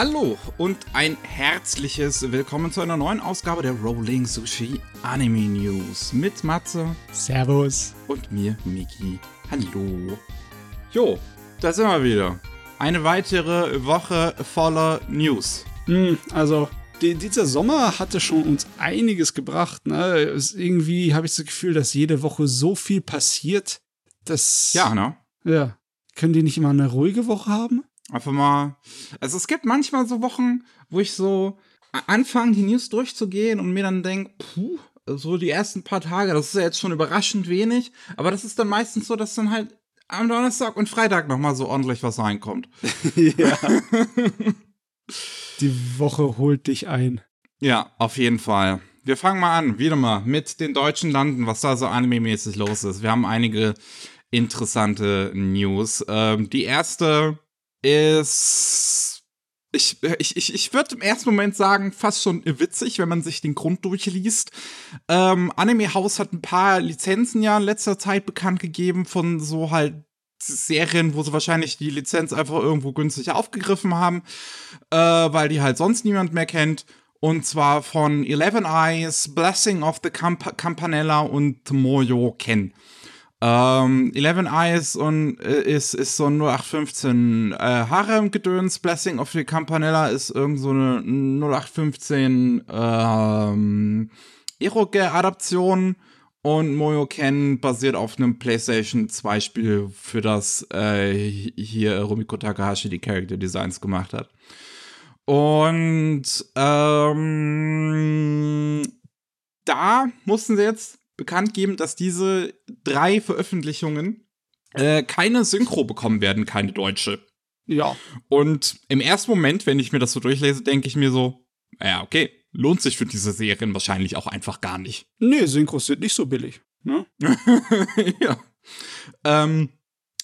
Hallo und ein herzliches Willkommen zu einer neuen Ausgabe der Rolling Sushi Anime News mit Matze Servus. und mir, Miki. Hallo. Jo, da sind wir wieder. Eine weitere Woche voller News. Hm, also, die, dieser Sommer hatte schon uns einiges gebracht. Ne? Irgendwie habe ich das Gefühl, dass jede Woche so viel passiert, dass. Ja, ne? Ja. Können die nicht immer eine ruhige Woche haben? Einfach mal. Also es gibt manchmal so Wochen, wo ich so anfange, die News durchzugehen und mir dann denke, puh, so die ersten paar Tage, das ist ja jetzt schon überraschend wenig. Aber das ist dann meistens so, dass dann halt am Donnerstag und Freitag nochmal so ordentlich was reinkommt. ja. die Woche holt dich ein. Ja, auf jeden Fall. Wir fangen mal an, wieder mal mit den deutschen Landen, was da so anime-mäßig los ist. Wir haben einige interessante News. Ähm, die erste ist. Ich, ich, ich, würde im ersten Moment sagen, fast schon witzig, wenn man sich den Grund durchliest. Ähm, Anime House hat ein paar Lizenzen ja in letzter Zeit bekannt gegeben von so halt Serien, wo sie wahrscheinlich die Lizenz einfach irgendwo günstig aufgegriffen haben, äh, weil die halt sonst niemand mehr kennt. Und zwar von Eleven Eyes, Blessing of the Camp Campanella und Moyo Ken. Ähm, Eleven Eyes und äh, ist, ist so ein 0815 äh, Harem-Gedöns. Blessing of the Campanella ist irgend so eine 0815 ähm, Eroge-Adaption. Und Moyo Ken basiert auf einem PlayStation 2 Spiel, für das äh, hier Rumiko Takahashi die Character Designs gemacht hat. Und ähm, da mussten sie jetzt bekannt geben, dass diese drei Veröffentlichungen äh, keine Synchro bekommen werden, keine deutsche. Ja. Und im ersten Moment, wenn ich mir das so durchlese, denke ich mir so, ja, okay, lohnt sich für diese Serien wahrscheinlich auch einfach gar nicht. Nee, Synchros sind nicht so billig. Ne? ja. Ähm,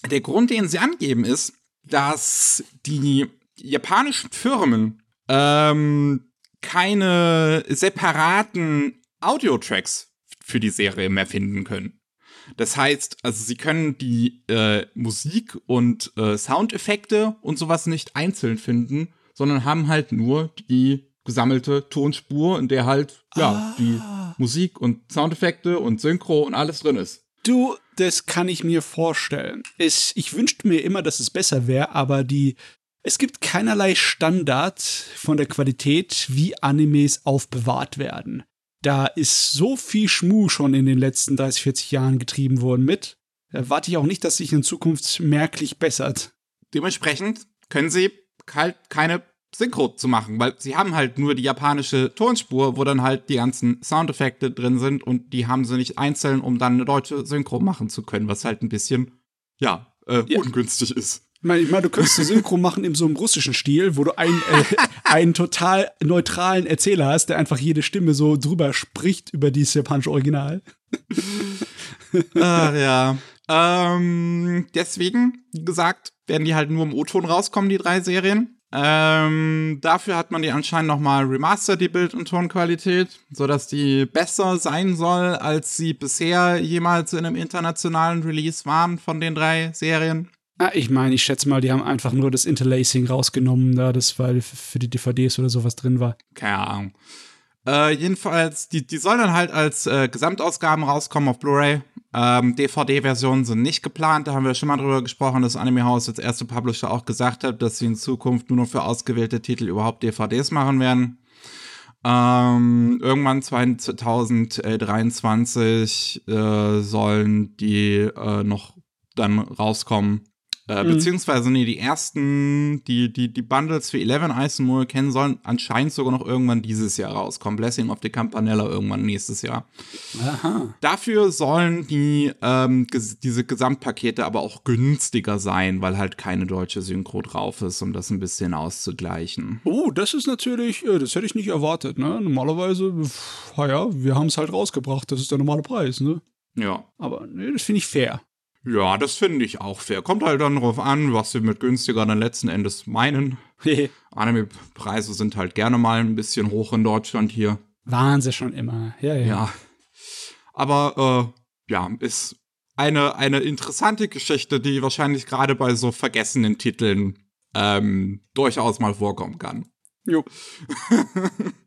der Grund, den sie angeben, ist, dass die japanischen Firmen ähm, keine separaten Audiotracks für die Serie mehr finden können. Das heißt, also sie können die äh, Musik und äh, Soundeffekte und sowas nicht einzeln finden, sondern haben halt nur die gesammelte Tonspur, in der halt ja die Musik und Soundeffekte und Synchro und alles drin ist. Du, das kann ich mir vorstellen. Es, ich wünschte mir immer, dass es besser wäre, aber die. Es gibt keinerlei Standard von der Qualität, wie Animes aufbewahrt werden. Da ist so viel Schmuh schon in den letzten 30, 40 Jahren getrieben worden mit. Da erwarte ich auch nicht, dass sich in Zukunft merklich bessert. Dementsprechend können sie halt keine Synchro zu machen, weil sie haben halt nur die japanische Tonspur, wo dann halt die ganzen Soundeffekte drin sind und die haben sie nicht einzeln, um dann eine deutsche Synchro machen zu können, was halt ein bisschen, ja, äh, Ja. ungünstig ist. Ich meine, ich meine, du könntest eine Synchro machen in so einem russischen Stil, wo du einen, äh, einen total neutralen Erzähler hast, der einfach jede Stimme so drüber spricht über dieses japanische Original. Ach ja. Ähm, deswegen, wie gesagt, werden die halt nur im O-Ton rauskommen, die drei Serien. Ähm, dafür hat man die anscheinend nochmal remastered, die Bild- und Tonqualität, sodass die besser sein soll, als sie bisher jemals in einem internationalen Release waren von den drei Serien. Ah, ich meine, ich schätze mal, die haben einfach nur das Interlacing rausgenommen, da das, weil für die DVDs oder sowas drin war. Keine Ahnung. Äh, jedenfalls, die, die sollen dann halt als äh, Gesamtausgaben rauskommen auf Blu-ray. Ähm, DVD-Versionen sind nicht geplant, da haben wir schon mal drüber gesprochen, dass Anime House als erste Publisher auch gesagt hat, dass sie in Zukunft nur noch für ausgewählte Titel überhaupt DVDs machen werden. Ähm, irgendwann 2023 äh, sollen die äh, noch dann rauskommen. Äh, Mhm. Beziehungsweise, nee, die ersten, die, die, die Bundles für Eleven Moe kennen sollen anscheinend sogar noch irgendwann dieses Jahr rauskommen. Blessing of the Campanella irgendwann nächstes Jahr. Aha. Dafür sollen die, ähm, ges diese Gesamtpakete aber auch günstiger sein, weil halt keine deutsche Synchro drauf ist, um das ein bisschen auszugleichen. Oh, das ist natürlich, äh, das hätte ich nicht erwartet, ne? Normalerweise, pff, ja, wir haben es halt rausgebracht, das ist der normale Preis, ne? Ja. Aber nee, das finde ich fair. Ja, das finde ich auch fair. Kommt halt dann drauf an, was sie mit günstiger dann letzten Endes meinen. Anime-Preise sind halt gerne mal ein bisschen hoch in Deutschland hier. Waren sie schon immer. Ja, ja. Ja. Aber, äh, ja, ist eine, eine interessante Geschichte, die wahrscheinlich gerade bei so vergessenen Titeln ähm, durchaus mal vorkommen kann. Jo.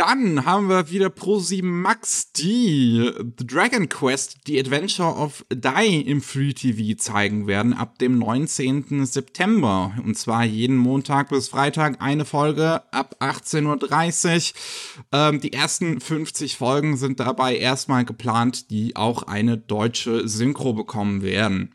Dann haben wir wieder Pro 7 Max, die The Dragon Quest, The Adventure of Die im Free TV zeigen werden ab dem 19. September. Und zwar jeden Montag bis Freitag eine Folge ab 18.30 Uhr. Ähm, die ersten 50 Folgen sind dabei erstmal geplant, die auch eine deutsche Synchro bekommen werden.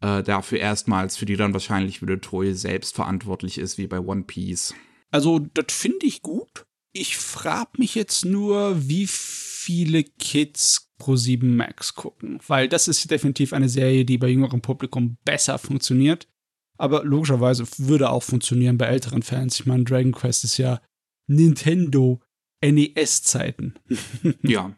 Äh, dafür erstmals, für die dann wahrscheinlich wieder Toei selbst verantwortlich ist, wie bei One Piece. Also, das finde ich gut ich frage mich jetzt nur, wie viele Kids Pro 7 Max gucken, weil das ist definitiv eine Serie, die bei jüngerem Publikum besser funktioniert, aber logischerweise würde auch funktionieren bei älteren Fans. Ich meine, Dragon Quest ist ja Nintendo NES-Zeiten. ja.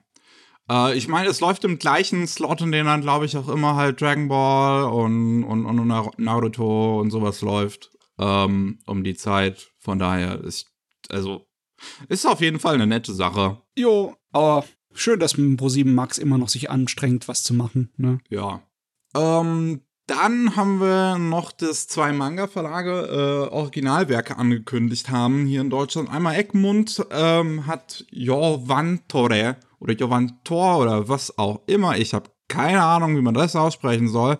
Äh, ich meine, es läuft im gleichen Slot, in dem dann, glaube ich, auch immer halt Dragon Ball und, und, und Naruto und sowas läuft ähm, um die Zeit. Von daher ist, also ist auf jeden Fall eine nette Sache. Jo, aber schön, dass mit Pro7 Max immer noch sich anstrengt, was zu machen. Ne? Ja. Ähm, dann haben wir noch, dass zwei Manga-Verlage äh, Originalwerke angekündigt haben hier in Deutschland. Einmal Egmont ähm, hat Jovantore oder Jovantor oder was auch immer. Ich habe keine Ahnung, wie man das aussprechen soll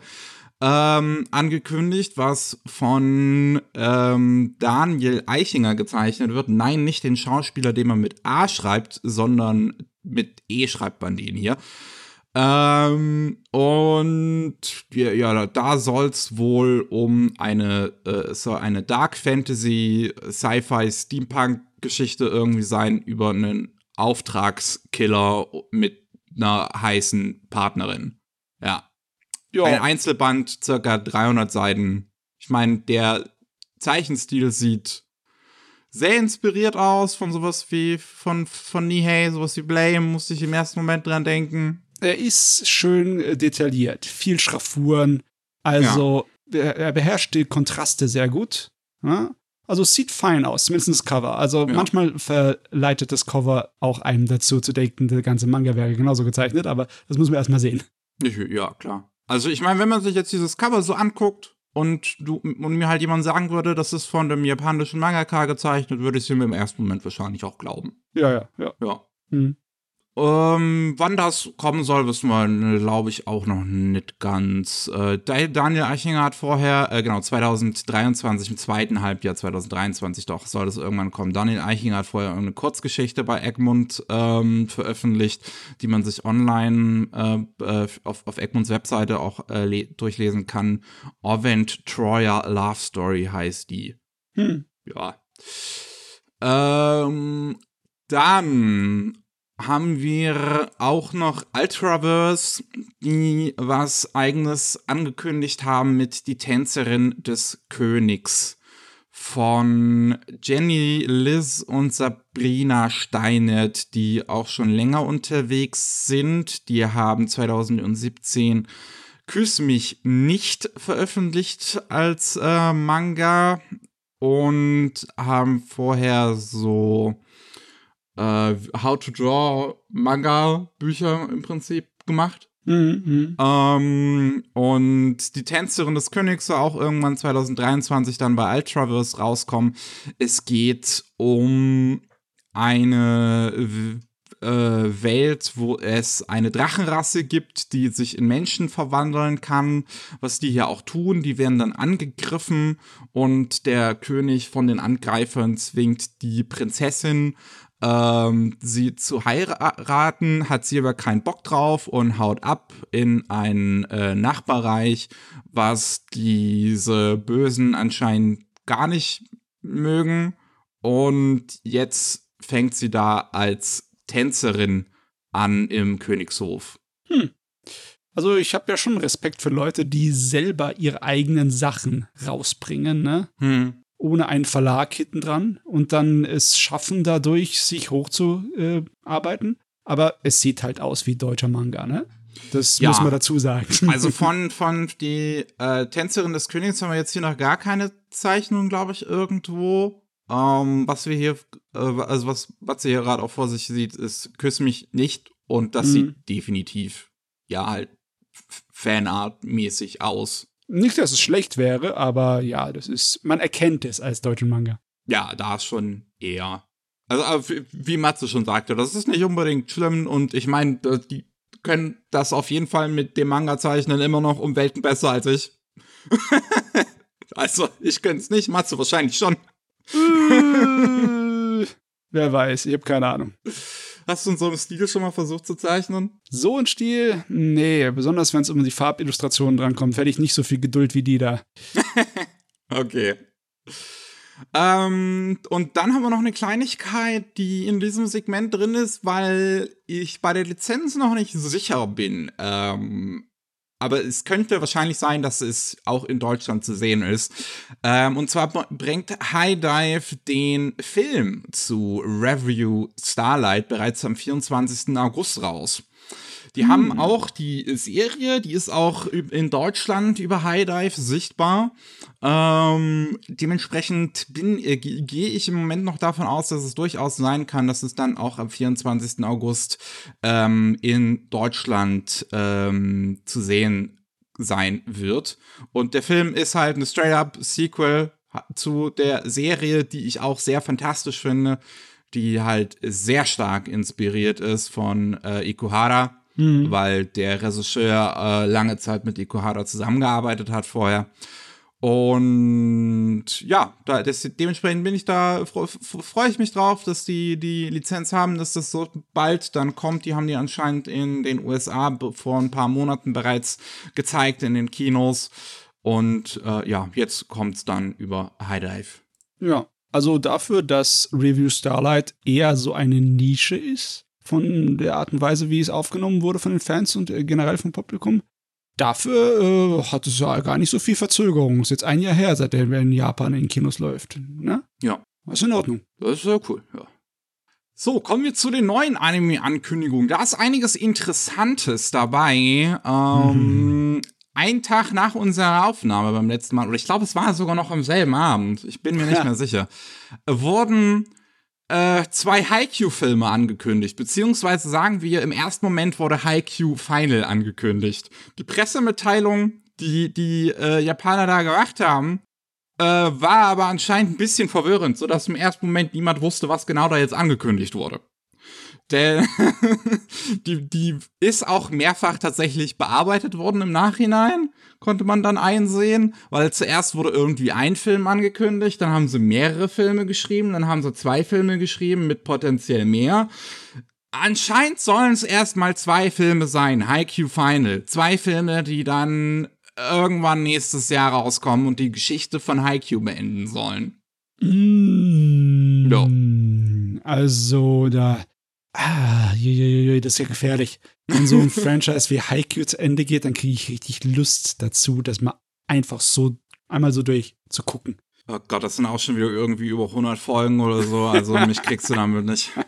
ähm, angekündigt, was von ähm, Daniel Eichinger gezeichnet wird. Nein, nicht den Schauspieler, den man mit A schreibt, sondern mit E schreibt man den hier. Ähm, und ja, ja da soll es wohl um eine, äh, so eine Dark Fantasy, Sci-Fi, Steampunk-Geschichte irgendwie sein über einen Auftragskiller mit einer heißen Partnerin. Ja. Ja. Ein Einzelband, circa 300 Seiten. Ich meine, der Zeichenstil sieht sehr inspiriert aus von sowas wie von, von Nihei, sowas wie Blame, musste ich im ersten Moment dran denken. Er ist schön äh, detailliert, viel Schraffuren, also ja. er, er, beherrscht die Kontraste sehr gut. Ja? Also es sieht fein aus, zumindest das Cover. Also ja. manchmal verleitet das Cover auch einem dazu zu denken, der ganze Manga wäre genauso gezeichnet, aber das müssen wir erstmal sehen. Ja, klar. Also ich meine, wenn man sich jetzt dieses Cover so anguckt und du und mir halt jemand sagen würde, das ist von dem japanischen Mangaka gezeichnet, würde ich es mir im ersten Moment wahrscheinlich auch glauben. Ja, ja, ja. Ja. Mhm. Ähm, wann das kommen soll, wissen wir, glaube ich, auch noch nicht ganz. Äh, Daniel Eichinger hat vorher, äh, genau, 2023, im zweiten Halbjahr 2023 doch, soll das irgendwann kommen. Daniel Eichinger hat vorher eine Kurzgeschichte bei Egmont ähm, veröffentlicht, die man sich online äh, äh auf, auf Egmonts Webseite auch äh, durchlesen kann. Ovent Troyer Love Story heißt die. Hm. Ja. Ähm, dann haben wir auch noch Ultraverse, die was eigenes angekündigt haben mit Die Tänzerin des Königs von Jenny Liz und Sabrina Steinert, die auch schon länger unterwegs sind. Die haben 2017 Küss mich nicht veröffentlicht als äh, Manga und haben vorher so äh, How to Draw Manga-Bücher im Prinzip gemacht. Mhm. Ähm, und die Tänzerin des Königs soll auch irgendwann 2023 dann bei Ultraverse rauskommen. Es geht um eine äh, Welt, wo es eine Drachenrasse gibt, die sich in Menschen verwandeln kann, was die hier auch tun. Die werden dann angegriffen und der König von den Angreifern zwingt die Prinzessin ähm, sie zu heiraten, hat sie aber keinen Bock drauf und haut ab in ein äh, Nachbarreich, was diese Bösen anscheinend gar nicht mögen. Und jetzt fängt sie da als Tänzerin an im Königshof. Hm. Also ich habe ja schon Respekt für Leute, die selber ihre eigenen Sachen rausbringen, ne? Hm ohne einen Verlag hinten dran und dann es schaffen, dadurch sich hochzuarbeiten. Aber es sieht halt aus wie deutscher Manga, ne? Das ja. muss man dazu sagen. Also von, von die äh, Tänzerin des Königs haben wir jetzt hier noch gar keine Zeichnung, glaube ich, irgendwo. Ähm, was wir hier, äh, also was, was ihr hier gerade auch vor sich sieht, ist Küss mich nicht. Und das mhm. sieht definitiv, ja, halt Fanart-mäßig aus. Nicht, dass es schlecht wäre, aber ja, das ist, man erkennt es als deutschen Manga. Ja, da ist schon eher. Also, wie Matze schon sagte, das ist nicht unbedingt schlimm und ich meine, die können das auf jeden Fall mit dem Manga zeichnen immer noch um Welten besser als ich. also, ich könnte es nicht, Matze wahrscheinlich schon. Wer weiß, ich habe keine Ahnung. Hast du in so einem Stil schon mal versucht zu zeichnen? So ein Stil? Nee, besonders wenn es um die Farbillustrationen drankommt, hätte ich nicht so viel Geduld wie die da. okay. Ähm, und dann haben wir noch eine Kleinigkeit, die in diesem Segment drin ist, weil ich bei der Lizenz noch nicht sicher bin. Ähm, aber es könnte wahrscheinlich sein, dass es auch in Deutschland zu sehen ist. Ähm, und zwar bringt High Dive den Film zu Review Starlight bereits am 24. August raus. Die hm. haben auch die Serie, die ist auch in Deutschland über High Dive sichtbar. Ähm, dementsprechend bin, äh, gehe ich im Moment noch davon aus, dass es durchaus sein kann, dass es dann auch am 24. August ähm, in Deutschland ähm, zu sehen sein wird. Und der Film ist halt ein Straight-up-Sequel zu der Serie, die ich auch sehr fantastisch finde, die halt sehr stark inspiriert ist von äh, Ikuhara mhm. weil der Regisseur äh, lange Zeit mit Ikuhara zusammengearbeitet hat vorher. Und ja, da, das, dementsprechend bin ich da, freue ich mich drauf, dass die die Lizenz haben, dass das so bald dann kommt. Die haben die anscheinend in den USA vor ein paar Monaten bereits gezeigt in den Kinos. Und äh, ja, jetzt kommt es dann über High Dive. Ja, also dafür, dass Review Starlight eher so eine Nische ist, von der Art und Weise, wie es aufgenommen wurde von den Fans und äh, generell vom Publikum. Dafür äh, hat es ja gar nicht so viel Verzögerung. Ist jetzt ein Jahr her, seitdem er in Japan in Kinos läuft. Ne? Ja. Das ist in Ordnung. Das ist sehr cool, ja. So, kommen wir zu den neuen Anime-Ankündigungen. Da ist einiges Interessantes dabei. Ähm, mhm. Ein Tag nach unserer Aufnahme beim letzten Mal, oder ich glaube, es war sogar noch am selben Abend, ich bin mir nicht ja. mehr sicher, wurden äh, zwei Haikyuu-Filme angekündigt, beziehungsweise sagen wir, im ersten Moment wurde Haikyuu Final angekündigt. Die Pressemitteilung, die die äh, Japaner da gemacht haben, äh, war aber anscheinend ein bisschen verwirrend, sodass im ersten Moment niemand wusste, was genau da jetzt angekündigt wurde. Denn die, die ist auch mehrfach tatsächlich bearbeitet worden im Nachhinein, konnte man dann einsehen, weil zuerst wurde irgendwie ein Film angekündigt, dann haben sie mehrere Filme geschrieben, dann haben sie zwei Filme geschrieben mit potenziell mehr. Anscheinend sollen es erstmal zwei Filme sein, Haikyuu Final. Zwei Filme, die dann irgendwann nächstes Jahr rauskommen und die Geschichte von Haikyuu beenden sollen. Mm, no. Also, da Ah, je, das ist ja gefährlich. Wenn so ein Franchise wie Haikyuu zu Ende geht, dann kriege ich richtig Lust dazu, das mal einfach so einmal so durch zu gucken. Oh Gott, das sind auch schon wieder irgendwie über 100 Folgen oder so, also mich kriegst du damit nicht.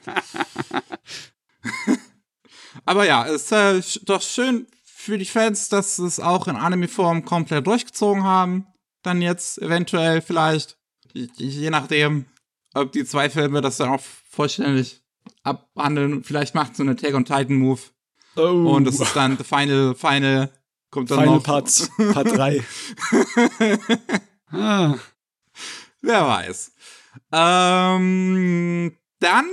Aber ja, es ist äh, doch schön für die Fans, dass sie es auch in Anime-Form komplett durchgezogen haben. Dann jetzt eventuell vielleicht, je nachdem, ob die zwei Filme das dann auch vollständig abhandeln. Vielleicht macht so eine Tag on Titan Move. Oh. Und das ist dann the Final, Final, kommt dann Final noch. Parts, Part 3. ah. Wer weiß. Ähm, dann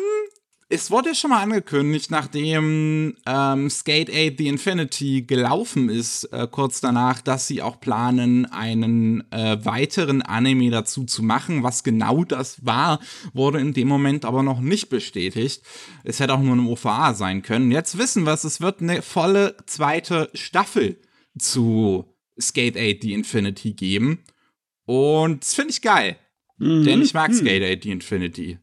es wurde ja schon mal angekündigt, nachdem ähm, Skate 8 The Infinity gelaufen ist, äh, kurz danach, dass sie auch planen, einen äh, weiteren Anime dazu zu machen. Was genau das war, wurde in dem Moment aber noch nicht bestätigt. Es hätte auch nur eine OVA sein können. Jetzt wissen wir es, es wird eine volle zweite Staffel zu Skate 8 The Infinity geben. Und das finde ich geil. Mhm. Denn ich mag mhm. Skate 8 The Infinity.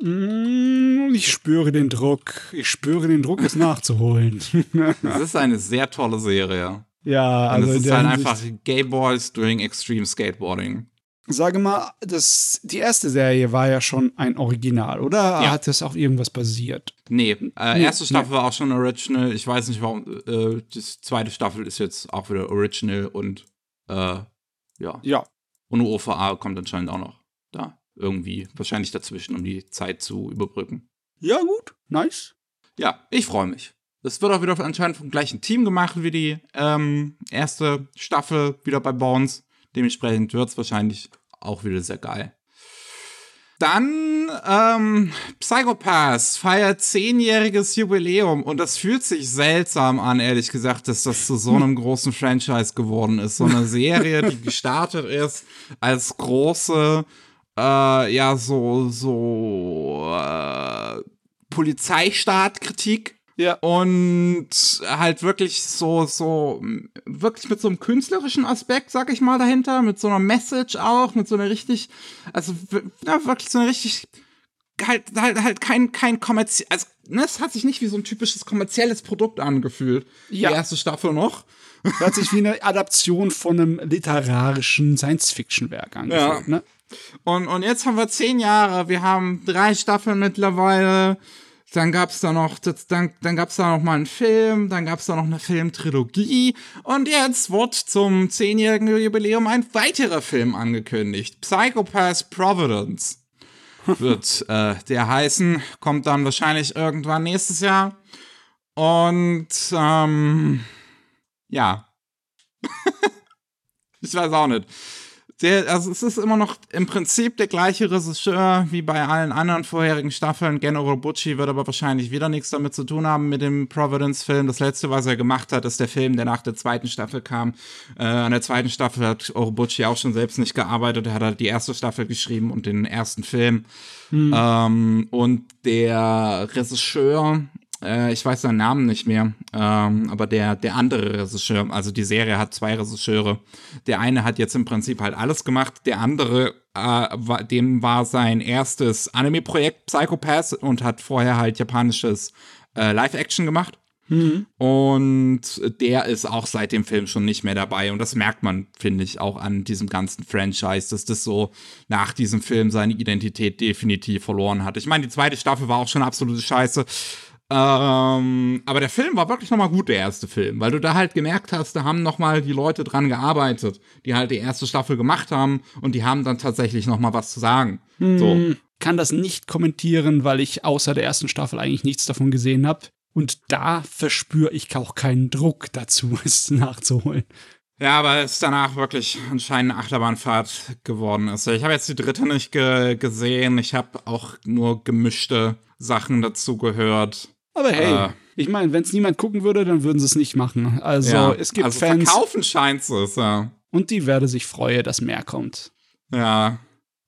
Mm, ich spüre den Druck. Ich spüre den Druck, es nachzuholen. das ist eine sehr tolle Serie. Ja, also. Und es ist halt einfach Gay Boys doing Extreme Skateboarding. Sage mal, das, die erste Serie war ja schon ein Original, oder ja. hat das auf irgendwas basiert? Nee, äh, nee erste Staffel nee. war auch schon Original. Ich weiß nicht, warum. Äh, die zweite Staffel ist jetzt auch wieder Original und äh, ja. Ja. Und OVA kommt anscheinend auch noch da irgendwie wahrscheinlich dazwischen, um die Zeit zu überbrücken. Ja, gut, nice. Ja, ich freue mich. Es wird auch wieder anscheinend vom gleichen Team gemacht wie die ähm, erste Staffel wieder bei Bones. Dementsprechend wird es wahrscheinlich auch wieder sehr geil. Dann ähm, Psychopaths feiert zehnjähriges Jubiläum und das fühlt sich seltsam an, ehrlich gesagt, dass das zu so einem großen Franchise geworden ist. So eine Serie, die gestartet ist als große, äh, ja, so, so äh, Polizeistaatkritik Ja. und halt wirklich so, so, wirklich mit so einem künstlerischen Aspekt, sag ich mal, dahinter, mit so einer Message auch, mit so einer richtig, also ja, wirklich so eine richtig, halt, halt, halt kein, kein kommerziell, also, ne, es hat sich nicht wie so ein typisches kommerzielles Produkt angefühlt. Ja. Die erste Staffel noch. Hört sich wie eine Adaption von einem literarischen Science-Fiction-Werk angefühlt, Ja. ne? Und, und jetzt haben wir zehn Jahre, wir haben drei Staffeln mittlerweile. Dann gab's da noch, das, dann, dann gab's da noch mal einen Film, dann gab's da noch eine Filmtrilogie und jetzt wird zum zehnjährigen Jubiläum ein weiterer Film angekündigt. Psychopath Providence wird äh, der heißen, kommt dann wahrscheinlich irgendwann nächstes Jahr. Und ähm, ja. ich weiß auch nicht. Der, also es ist immer noch im Prinzip der gleiche Regisseur wie bei allen anderen vorherigen Staffeln. Gen Orobuchi wird aber wahrscheinlich wieder nichts damit zu tun haben mit dem Providence-Film. Das letzte, was er gemacht hat, ist der Film, der nach der zweiten Staffel kam. Äh, an der zweiten Staffel hat Orobuchi auch schon selbst nicht gearbeitet. Er hat halt die erste Staffel geschrieben und den ersten Film. Ähm, und der Regisseur, äh, ich weiß seinen Namen nicht mehr, ähm, aber der, der andere Regisseur, also die Serie hat zwei Regisseure. Der eine hat jetzt im Prinzip halt alles gemacht, der andere, äh, war, dem war sein erstes Anime-Projekt Psychopath und hat vorher halt japanisches äh, Live-Action gemacht. Und der ist auch seit dem Film schon nicht mehr dabei. Und das merkt man, finde ich, auch an diesem ganzen Franchise, dass das so nach diesem Film seine Identität definitiv verloren hat. Ich meine, die zweite Staffel war auch schon absolute Scheiße. Ähm, aber der Film war wirklich nochmal gut, der erste Film, weil du da halt gemerkt hast, da haben nochmal die Leute dran gearbeitet, die halt die erste Staffel gemacht haben und die haben dann tatsächlich nochmal was zu sagen. So. Kann das nicht kommentieren, weil ich außer der ersten Staffel eigentlich nichts davon gesehen habe. Und da verspüre ich auch keinen Druck dazu, es nachzuholen. Ja, aber es danach wirklich anscheinend eine Achterbahnfahrt geworden ist. Ich habe jetzt die dritte nicht ge gesehen. Ich habe auch nur gemischte Sachen dazu gehört. Aber hey, Äh. ich meine, wenn es niemand gucken würde, dann würden sie es nicht machen. Also es gibt also Fans verkaufen scheint es, ja. und die werde sich freuen, dass mehr kommt. Ja.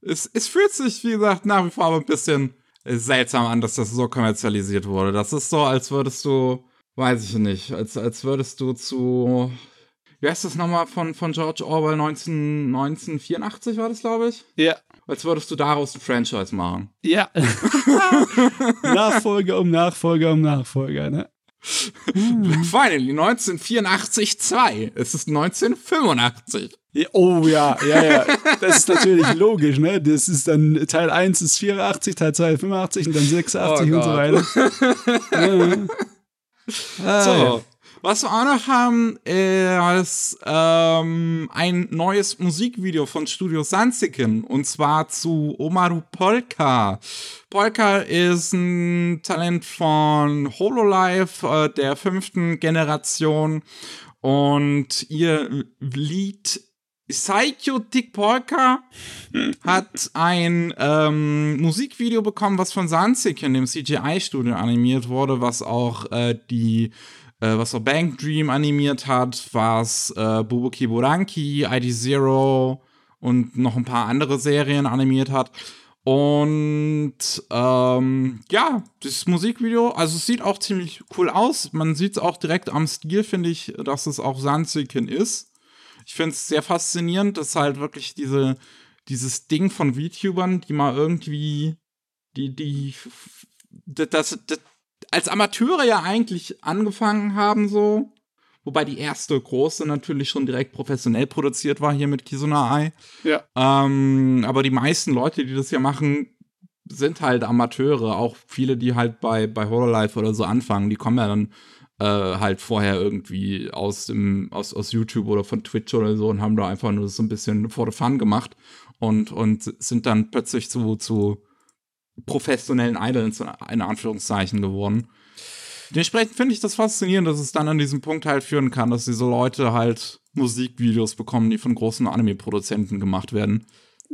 Es, es fühlt sich, wie gesagt, nach wie vor aber ein bisschen seltsam an, dass das so kommerzialisiert wurde. Das ist so, als würdest du, weiß ich nicht, als, als würdest du zu, wie heißt das nochmal von, von George Orwell 19, 1984 war das, glaube ich? Ja. Als würdest du daraus ein Franchise machen. Ja. Nachfolger um Nachfolger um Nachfolger, ne? Finally, 1984 2. Es ist 1985. Ja, Oh ja, ja, ja. Das ist natürlich logisch, ne? Das ist dann Teil 1 ist 84, Teil 2 85 und dann 86 Oh und so weiter. ja. So. Was wir auch noch haben, ist ähm, ein neues Musikvideo von Studio Sansiken und zwar zu Omaru Polka. Polka ist ein Talent von Hololive äh, der fünften Generation und ihr Lied Saikyo Dick Polka hat ein ähm, Musikvideo bekommen, was von Sansiken, dem CGI-Studio, animiert wurde, was auch äh, die äh, was auch Bank Dream animiert hat, was äh, Bubuki Buranki, ID Zero und noch ein paar andere Serien animiert hat. Und ähm, ja, das Musikvideo, also es sieht auch ziemlich cool aus. Man sieht es auch direkt am Stil, finde ich, dass es auch Sansiken ist. Ich finde es sehr faszinierend, dass halt wirklich diese, dieses Ding von VTubern, die mal irgendwie, die, die, das, das, als Amateure ja eigentlich angefangen haben, so. Wobei die erste große natürlich schon direkt professionell produziert war, hier mit Kizuna Ai. Ja. Ähm, aber die meisten Leute, die das hier machen, sind halt Amateure. Auch viele, die halt bei, bei Hololive oder so anfangen, die kommen ja dann äh, halt vorher irgendwie aus, dem, aus, aus YouTube oder von Twitch oder so und haben da einfach nur so ein bisschen for the fun gemacht und, und sind dann plötzlich zu, zu professionellen Idols in Anführungszeichen geworden. Dementsprechend finde ich das faszinierend, dass es dann an diesem Punkt halt führen kann, dass diese Leute halt Musikvideos bekommen, die von großen Anime-Produzenten gemacht werden.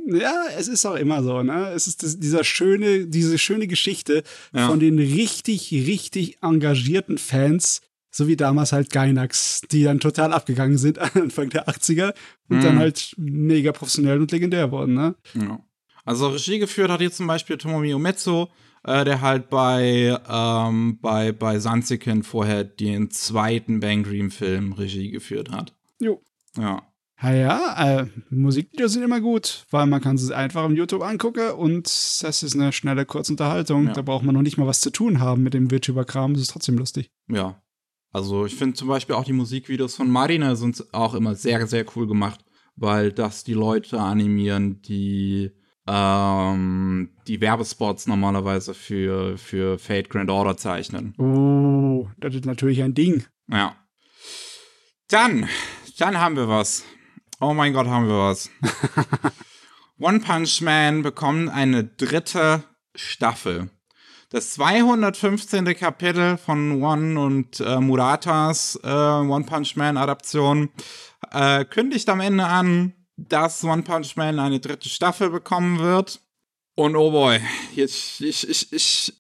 Ja, es ist auch immer so, ne? Es ist das, dieser schöne, diese schöne Geschichte Ja. von den richtig, richtig engagierten Fans, so wie damals halt Gainax, die dann total abgegangen sind Anfang der 80er und Mhm. dann halt mega professionell und legendär wurden, ne? Ja. Also Regie geführt hat hier zum Beispiel Tomomi Umetsu, äh, der halt bei, ähm, bei, bei Sansekin vorher den zweiten Bang Dream Film Regie geführt hat. Jo. Ja. Ja, ja, äh, Musikvideos sind immer gut, weil man kann sie einfach auf YouTube angucken und das ist eine schnelle Kurzunterhaltung. Ja. Da braucht man noch nicht mal was zu tun haben mit dem VTuber-Kram, das ist trotzdem lustig. Ja. Also ich finde zum Beispiel auch die Musikvideos von Marina sind auch immer sehr, sehr cool gemacht, weil das die Leute animieren, die ähm, die Werbespots normalerweise für, für Fate Grand Order zeichnen. Oh, das ist natürlich ein Ding. Ja. Dann, dann haben wir was. Oh mein Gott, haben wir was. One Punch Man bekommt eine dritte Staffel. Das 215. Kapitel von One und äh, Muratas äh, One Punch Man Adaption äh, kündigt am Ende an, dass One Punch Man eine dritte Staffel bekommen wird. Und oh boy, jetzt, ich, ich, ich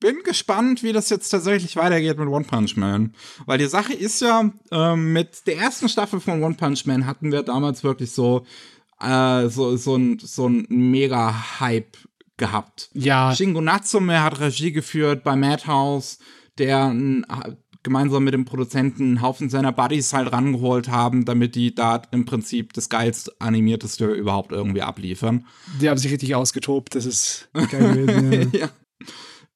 bin gespannt, wie das jetzt tatsächlich weitergeht mit One Punch Man. Weil die Sache ist ja, ähm, mit der ersten Staffel von One Punch Man hatten wir damals wirklich so, äh, so, so ein, so ein Mega-Hype gehabt. Ja, Shingo Natsume hat Regie geführt bei Madhouse, der n, gemeinsam mit dem Produzenten einen Haufen seiner Buddies halt rangeholt haben, damit die da im Prinzip das geilst animierteste überhaupt irgendwie abliefern. die haben sich richtig ausgetobt, das ist geil gewesen. Ja. ja.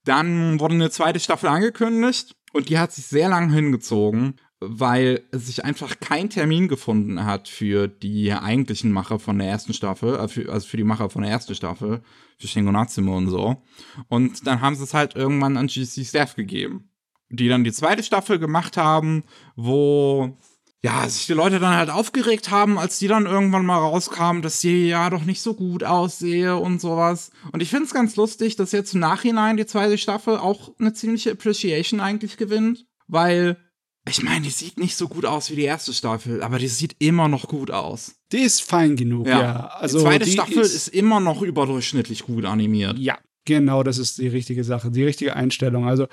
Dann wurde eine zweite Staffel angekündigt und die hat sich sehr lang hingezogen, weil sich einfach kein Termin gefunden hat für die eigentlichen Macher von der ersten Staffel, äh, für, also für die Macher von der ersten Staffel, für Shingo Natsume und so. Und dann haben sie es halt irgendwann an GC Staff gegeben, die dann die zweite Staffel gemacht haben, wo ja, sich die Leute dann halt aufgeregt haben, als die dann irgendwann mal rauskamen, dass die ja doch nicht so gut aussehe und sowas. Und ich finde es ganz lustig, dass jetzt im Nachhinein die zweite Staffel auch eine ziemliche Appreciation eigentlich gewinnt, weil ich meine, die sieht nicht so gut aus wie die erste Staffel, aber die sieht immer noch gut aus. Die ist fein genug, ja. Ja. Also die zweite die Staffel ist, immer noch überdurchschnittlich gut animiert. Ja, genau, das ist die richtige Sache, die richtige Einstellung. Also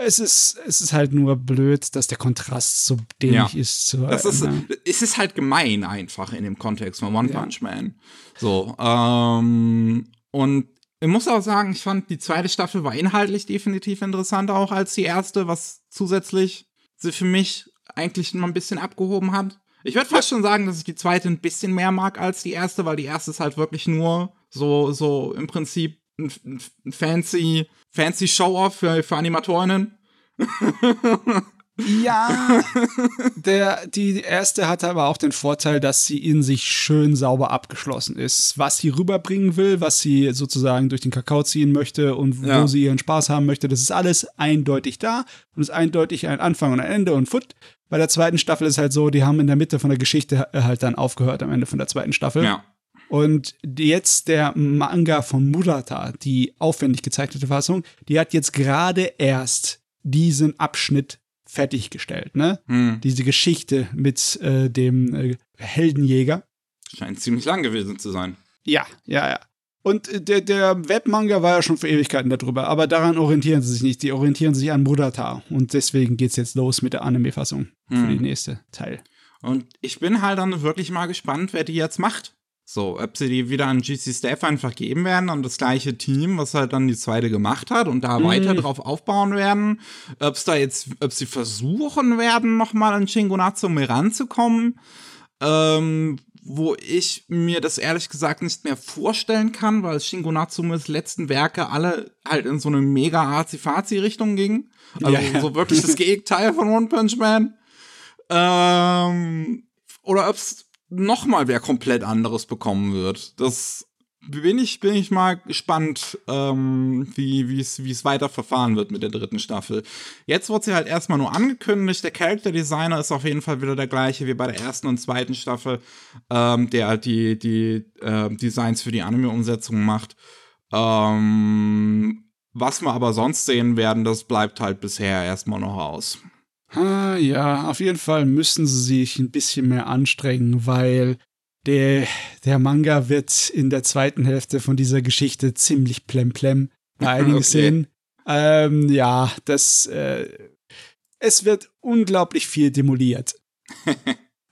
es ist, es ist halt nur blöd, dass der Kontrast so dämlich Ja. ist. Zu, Das ist, ne? es ist halt gemein einfach in dem Kontext von One Ja. Punch Man. So, ähm, und ich muss auch sagen, ich fand, die zweite Staffel war inhaltlich definitiv interessanter auch als die erste, was zusätzlich sie für mich eigentlich noch ein bisschen abgehoben hat. Ich würde fast schon sagen, dass ich die zweite ein bisschen mehr mag als die erste, weil die erste ist halt wirklich nur so, so im Prinzip ein, fancy, fancy Show-Off für, für Animatorinnen. Ja, der, die erste hatte aber auch den Vorteil, dass sie in sich schön sauber abgeschlossen ist. Was sie rüberbringen will, was sie sozusagen durch den Kakao ziehen möchte und wo Ja. sie ihren Spaß haben möchte, das ist alles eindeutig da und ist eindeutig ein Anfang und ein Ende und Foot. Bei der zweiten Staffel ist halt so, die haben in der Mitte von der Geschichte halt dann aufgehört am Ende von der zweiten Staffel. Ja. Und jetzt der Manga von Murata, die aufwendig gezeichnete Fassung, die hat jetzt gerade erst diesen Abschnitt fertiggestellt, ne? Hm. Diese Geschichte mit äh, dem äh, Heldenjäger. Scheint ziemlich lang gewesen zu sein. Ja, ja, ja. Und äh, der, der Webmanga war ja schon für Ewigkeiten darüber, aber daran orientieren sie sich nicht. Die orientieren sich an Murata. Und deswegen geht's jetzt los mit der Anime-Fassung für Hm. die nächste Teil. Und ich bin halt dann wirklich mal gespannt, wer die jetzt macht. So, ob sie die wieder an GC Staff einfach geben werden, an das gleiche Team, was halt dann die zweite gemacht hat und da Mhm. weiter drauf aufbauen werden. Ob es da jetzt, ob sie versuchen werden, nochmal an Shingo Natsume ranzukommen. Ähm, wo ich mir das ehrlich gesagt nicht mehr vorstellen kann, weil Shingo Natsumes letzten Werke alle halt in so eine mega Azi-Fazi-Richtung gingen. Also Ja, so wirklich das Gegenteil von One Punch Man. Ähm, oder ob es noch mal wer komplett anderes bekommen wird. Das bin ich, bin ich mal gespannt, ähm, wie es weiter verfahren wird mit der dritten Staffel. Jetzt wird sie halt erstmal nur angekündigt. Der Character Designer ist auf jeden Fall wieder der gleiche wie bei der ersten und zweiten Staffel, ähm, der halt die, die äh, Designs für die Anime-Umsetzung macht. Ähm, Was wir aber sonst sehen werden, das bleibt halt bisher erstmal noch aus. Ah, ja, auf jeden Fall müssen sie sich ein bisschen mehr anstrengen, weil der, der Manga wird in der zweiten Hälfte von dieser Geschichte ziemlich plemplem bei einigen okay. Szenen. Ähm, ja, das, äh, es wird unglaublich viel demoliert.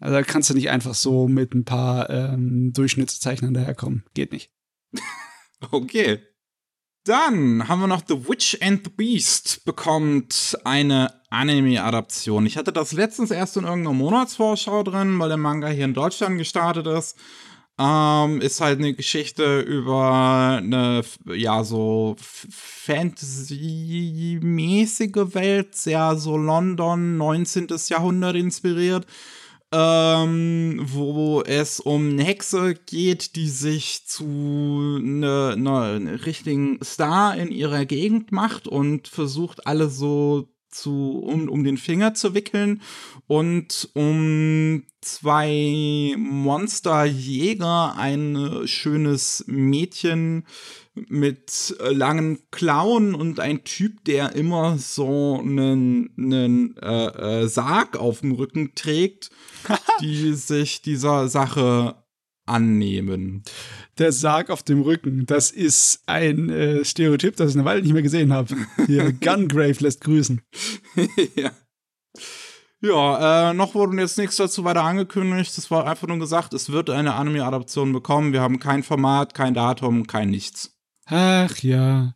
also da kannst du nicht einfach so mit ein paar ähm, Durchschnittszeichnern daherkommen. Geht nicht. okay. Dann haben wir noch The Witch and the Beast bekommt eine Anime-Adaption. Ich hatte das letztens erst in irgendeiner Monatsvorschau drin, weil der Manga hier in Deutschland gestartet ist. Ähm, ist halt eine Geschichte über eine, ja, so Fantasy-mäßige Welt, sehr so London, 19. Jahrhundert inspiriert ähm, wo es um eine Hexe geht, die sich zu einer ne, richtigen Star in ihrer Gegend macht und versucht, alle so zu, um, um den Finger zu wickeln und um zwei Monsterjäger, ein schönes Mädchen mit langen Klauen und ein Typ, der immer so einen, einen äh, äh, Sarg auf dem Rücken trägt, die sich dieser Sache annehmen. Der Sarg auf dem Rücken, das ist ein äh, Stereotyp, das ich eine Weile nicht mehr gesehen habe. Hier, Gungrave lässt grüßen. ja. Ja, äh, noch wurde jetzt nichts dazu weiter angekündigt. Es war einfach nur gesagt, es wird eine Anime-Adaption bekommen. Wir haben kein Format, kein Datum, kein nichts. Ach ja.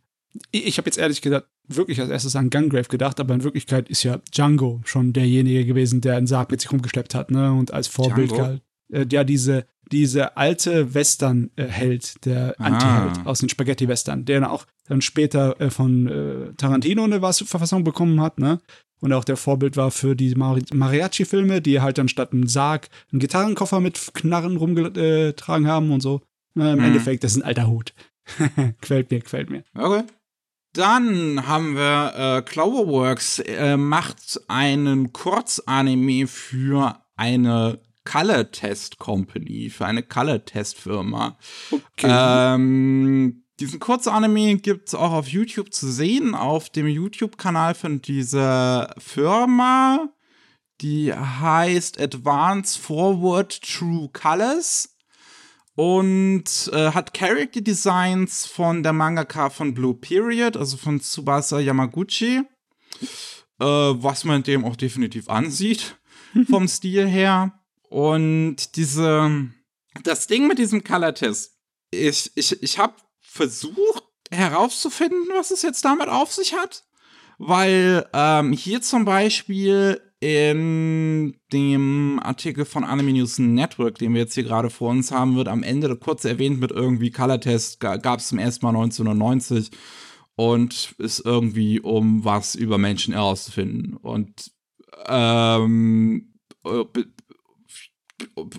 Ich, ich habe jetzt ehrlich gesagt wirklich als erstes an Gungrave gedacht, aber in Wirklichkeit ist ja Django schon derjenige gewesen, der einen Sarg mit sich rumgeschleppt hat, ne? Und als Vorbild galt. Äh, ja, diese, diese alte Western-Held, der ah. Anti-Held aus den Spaghetti-Western, der auch dann später äh, von äh, Tarantino eine Verfassung bekommen hat, ne? Und auch der Vorbild war für die Mari Mariachi-Filme, die halt dann statt einem Sarg einen Gitarrenkoffer mit Knarren rumgetragen haben und so. Na, Im mhm. Endeffekt, das ist ein alter Hut. quält mir, quält mir. Okay. Dann haben wir äh, Cloverworks äh, macht einen Kurzanime für eine Color Test Company, für eine Color Test Firma. Okay. Ähm, diesen Kurzanime gibt es auch auf YouTube zu sehen, auf dem YouTube-Kanal von dieser Firma. Die heißt Advanced Forward True Colors und äh, hat Character Designs von der Mangaka von Blue Period, also von Tsubasa Yamaguchi, äh, was man dem auch definitiv ansieht vom Stil her. Und diese, das Ding mit diesem Color Test, ich, ich, ich habe versucht herauszufinden, was es jetzt damit auf sich hat, weil ähm, hier zum Beispiel in dem Artikel von Anime News Network, den wir jetzt hier gerade vor uns haben, wird am Ende kurz erwähnt mit irgendwie Color Test, gab es zum ersten Mal 1990 und ist irgendwie, um was über Menschen herauszufinden. Und ähm, be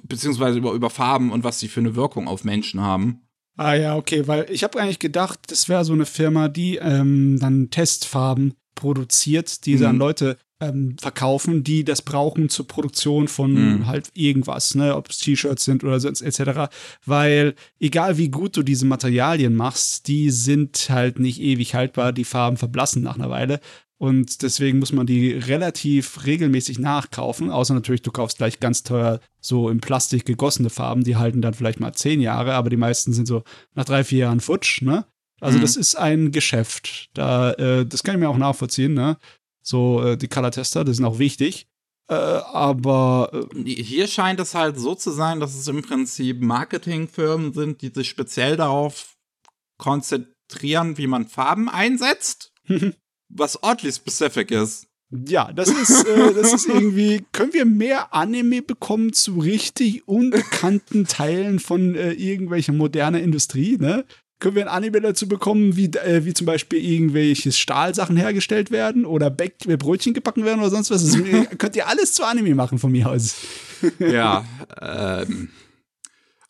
beziehungsweise über, über Farben und was sie für eine Wirkung auf Menschen haben. Ah ja, okay, weil ich habe eigentlich gedacht, das wäre so eine Firma, die ähm, dann Testfarben produziert, die mhm. dann Leute ähm, verkaufen, die das brauchen zur Produktion von mhm. halt irgendwas, ne, ob es T-Shirts sind oder sonst etc. Weil egal wie gut du diese Materialien machst, die sind halt nicht ewig haltbar, die Farben verblassen nach einer Weile. Und deswegen muss man die relativ regelmäßig nachkaufen, außer natürlich, du kaufst gleich ganz teuer so in Plastik gegossene Farben, die halten dann vielleicht mal zehn Jahre, aber die meisten sind so nach drei, vier Jahren futsch, ne? Also mhm. das ist ein Geschäft. Da, äh, das kann ich mir auch nachvollziehen, ne? So, äh, die Color-Tester, die sind auch wichtig. Äh, aber äh, hier scheint es halt so zu sein, dass es im Prinzip Marketingfirmen sind, die sich speziell darauf konzentrieren, wie man Farben einsetzt, was oddly specific ist. Ja, das ist, äh, das ist irgendwie. Können wir mehr Anime bekommen zu richtig unbekannten Teilen von äh, irgendwelcher moderner Industrie, ne? Können wir ein Anime dazu bekommen, wie, äh, wie zum Beispiel irgendwelche Stahlsachen hergestellt werden oder Back äh, Brötchen gebacken werden oder sonst was. Das, könnt ihr alles zu Anime machen von mir aus. ja, ähm.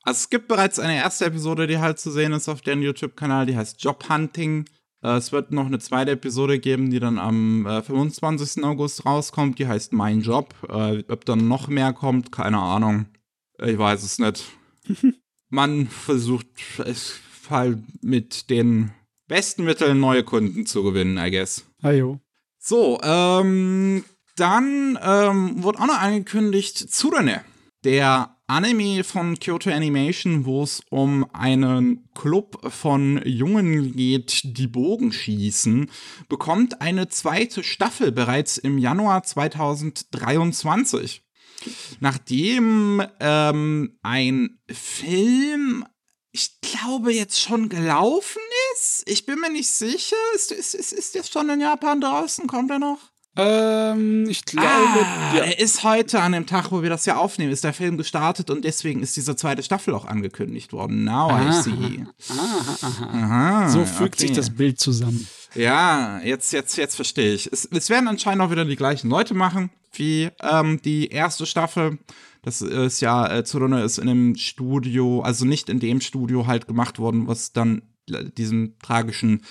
Also es gibt bereits eine erste Episode, die halt zu sehen ist auf deren YouTube-Kanal, die heißt Job Hunting. Äh, es wird noch eine zweite Episode geben, die dann am äh, 25. August rauskommt, die heißt Mein Job. Äh, ob dann noch mehr kommt, keine Ahnung. Ich weiß es nicht. Man versucht, es Fall mit den besten Mittel, neue Kunden zu gewinnen, I guess. Ajo. So, ähm, dann ähm, wurde auch noch angekündigt Tsurene, der Anime von Kyoto Animation, wo es um einen Club von Jungen geht, die Bogen schießen, bekommt eine zweite Staffel bereits im Januar 2023. Nachdem ähm, ein Film, ich glaube, jetzt schon gelaufen ist. Ich bin mir nicht sicher. Ist, ist, ist, ist der schon in Japan draußen? Kommt er noch? Ähm, ich glaube, Ah, ja. er ist heute an dem Tag, wo wir das ja aufnehmen, ist der Film gestartet und deswegen ist diese zweite Staffel auch angekündigt worden. Now I Aha. see. Aha, aha. Aha, So fügt sich okay. das Bild zusammen. Ja, jetzt, jetzt, jetzt verstehe ich. Es, es werden anscheinend auch wieder die gleichen Leute machen wie ähm, die erste Staffel. Das ist ja, äh, Tsurune ist in einem Studio, also nicht in dem Studio halt gemacht worden, was dann diesem tragischen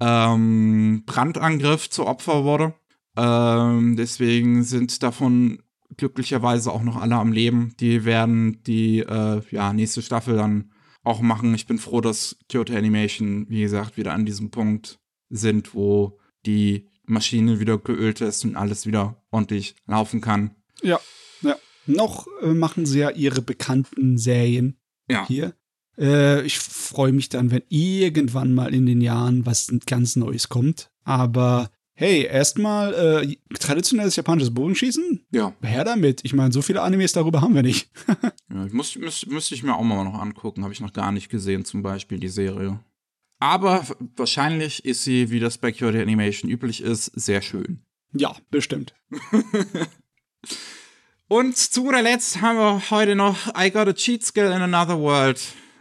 ähm, Brandangriff zu Opfer wurde. Ähm, deswegen sind davon glücklicherweise auch noch alle am Leben. Die werden die äh, ja, nächste Staffel dann auch machen. Ich bin froh, dass Kyoto Animation, wie gesagt, wieder an diesem Punkt sind, wo die Maschine wieder geölt ist und alles wieder ordentlich laufen kann. Ja, ja. Noch äh, machen sie ja ihre bekannten Serien Ja. hier. Äh, ich freue mich dann, wenn irgendwann mal in den Jahren was ganz Neues kommt. Aber hey, erstmal äh, traditionelles japanisches Bogenschießen? Ja. Her damit. Ich meine, so viele Animes darüber haben wir nicht. ja ich muss, muss, müsste ich mir auch mal noch angucken. Habe ich noch gar nicht gesehen, zum Beispiel die Serie. Aber wahrscheinlich ist sie, wie das bei Kyoto Animation üblich ist, sehr schön. ja, bestimmt. Und zu guter Letzt haben wir heute noch I Got a Cheat Skill in Another World.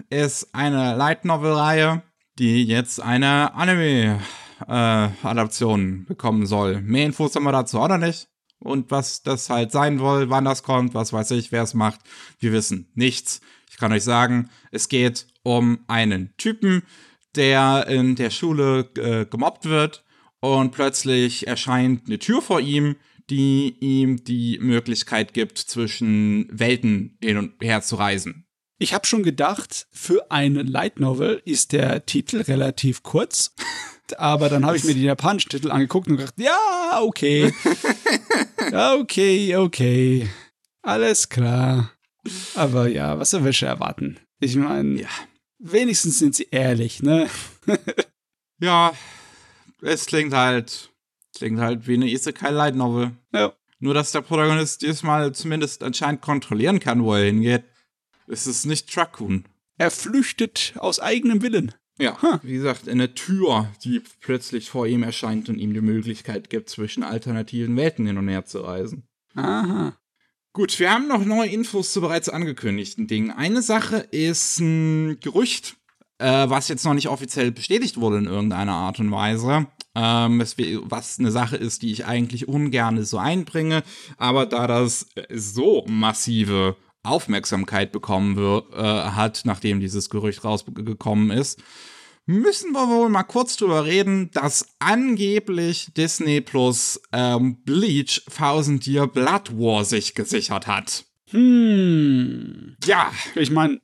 Ist eine Light Novel Reihe, die jetzt eine Anime äh, bekommen soll. Mehr Infos haben wir dazu auch noch nicht. Und was das halt sein soll, wann das kommt, was weiß ich, wer es macht. Wir wissen nichts. Ich kann euch sagen, es geht um einen Typen, der in der Schule äh, gemobbt wird und plötzlich erscheint eine Tür vor ihm, die ihm die Möglichkeit gibt, zwischen Welten hin und her zu reisen. Ich habe schon gedacht, für eine Light Novel ist der Titel relativ kurz. Aber dann habe ich mir den japanischen Titel angeguckt und gedacht, ja, okay. Okay, okay. Alles klar. Aber ja, was soll welche erwarten? Ich meine, Ja. wenigstens sind sie ehrlich, ne? Ja, es klingt halt, klingt halt wie eine Isekai Light Novel. Ja. Nur, dass der Protagonist diesmal zumindest anscheinend kontrollieren kann, wo er hingeht. Es ist nicht Truckun. Er flüchtet aus eigenem Willen. Ja, Huh. wie gesagt, eine Tür, die plötzlich vor ihm erscheint und ihm die Möglichkeit gibt, zwischen alternativen Welten hin und her zu reisen. Aha. Gut, wir haben noch neue Infos zu bereits angekündigten Dingen. Eine Sache ist ein Gerücht, äh, was jetzt noch nicht offiziell bestätigt wurde in irgendeiner Art und Weise. Ähm, was eine Sache ist, die ich eigentlich ungern so einbringe, aber da das so massive Aufmerksamkeit bekommen wir, äh, hat, nachdem dieses Gerücht rausgekommen ist, müssen wir wohl mal kurz drüber reden, dass angeblich Disney Plus ähm, Bleach Thousand Year Blood War sich gesichert hat. Hm. Ja, Ich meine,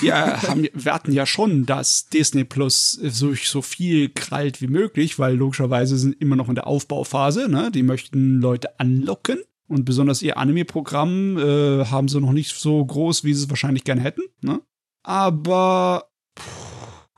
wir haben, werten ja schon, dass Disney Plus so, so viel krallt wie möglich, weil logischerweise sind immer noch in der Aufbauphase, ne? Die möchten Leute anlocken. Und besonders ihr Anime-Programm äh, haben sie noch nicht so groß, wie sie es wahrscheinlich gerne hätten, ne? Aber, puh,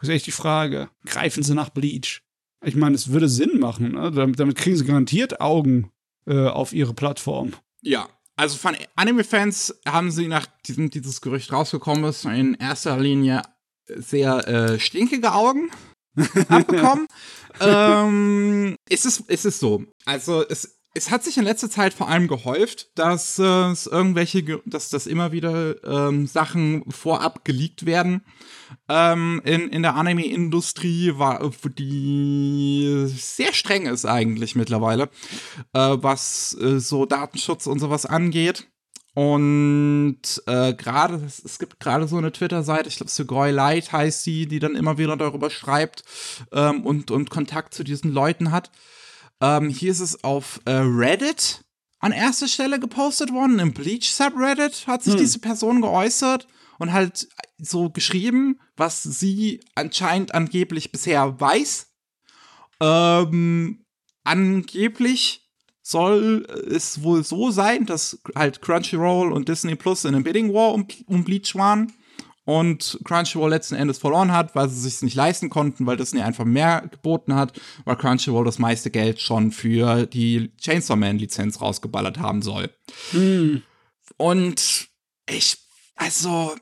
ist echt die Frage. Greifen sie nach Bleach? Ich meine, es würde Sinn machen, ne? Damit, damit kriegen sie garantiert Augen äh, auf ihre Plattform. ja. Also von Anime-Fans haben sie nach diesem dieses Gerücht rausgekommen ist, in erster Linie sehr äh, stinkige Augen abbekommen. ähm, es, ist, es ist so. Also es, es hat sich in letzter Zeit vor allem gehäuft, dass äh, es irgendwelche, Ge- dass das immer wieder ähm, Sachen vorab geleakt werden. Ähm, in, in der Anime-Industrie war, die sehr streng ist eigentlich mittlerweile, äh, was äh, so Datenschutz und sowas angeht. Und äh, gerade, es, gibt gerade so eine Twitter-Seite, ich glaube, Sugoi Light heißt sie, die dann immer wieder darüber schreibt ähm, und, und Kontakt zu diesen Leuten hat. Ähm, hier ist es auf äh, Reddit an erster Stelle gepostet worden. Im Bleach Subreddit hat sich hm. diese Person geäußert und halt so geschrieben, was sie anscheinend angeblich bisher weiß. Ähm, angeblich soll es wohl so sein, dass halt Crunchyroll und Disney Plus in einem Bidding War um, um Bleach waren und Crunchyroll letzten Endes verloren hat, weil sie sich nicht leisten konnten, weil Disney einfach mehr geboten hat, weil Crunchyroll das meiste Geld schon für die Chainsaw Man Lizenz rausgeballert haben soll. Hm. Und ich, also,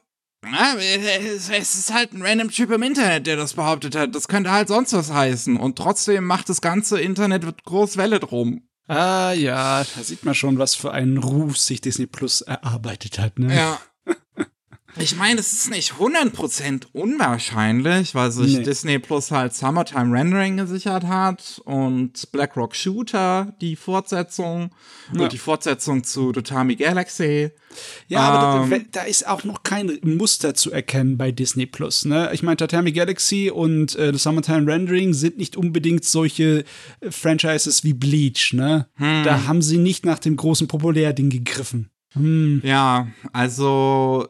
na, es ist halt ein random Typ im Internet, der das behauptet hat. Das könnte halt sonst was heißen. Und trotzdem macht das ganze Internet groß Welle drum. Ah ja, da sieht man schon, was für einen Ruf sich Disney Plus erarbeitet hat, ne? Ja. Ich meine, es ist nicht 100% unwahrscheinlich, weil sich nee. Disney Plus halt Summertime Rendering gesichert hat und BlackRock Shooter, die Fortsetzung ja. und die Fortsetzung zu Dotami Galaxy. Ja, aber da, ähm, da, ist auch noch kein Muster zu erkennen bei Disney Plus. Ne? Ich meine, Tatami Galaxy und äh, Summertime Rendering sind nicht unbedingt solche äh, Franchises wie Bleach. Ne? Hm. Da haben sie nicht nach dem großen Populärding gegriffen. Hm. Ja, also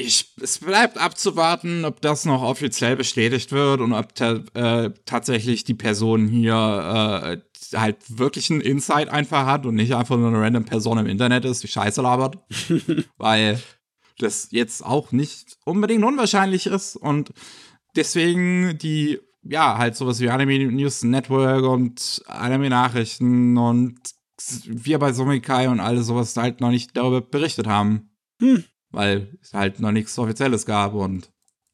ich, es bleibt abzuwarten, ob das noch offiziell bestätigt wird und ob äh, tatsächlich die Person hier äh, halt wirklich einen Insight einfach hat und nicht einfach nur eine random Person im Internet ist, die Scheiße labert. Weil das jetzt auch nicht unbedingt unwahrscheinlich ist und deswegen die, ja, halt sowas wie Anime News Network und Anime Nachrichten und wir bei Sumikai und alle sowas halt noch nicht darüber berichtet haben. Hm weil es halt noch nichts Offizielles gab und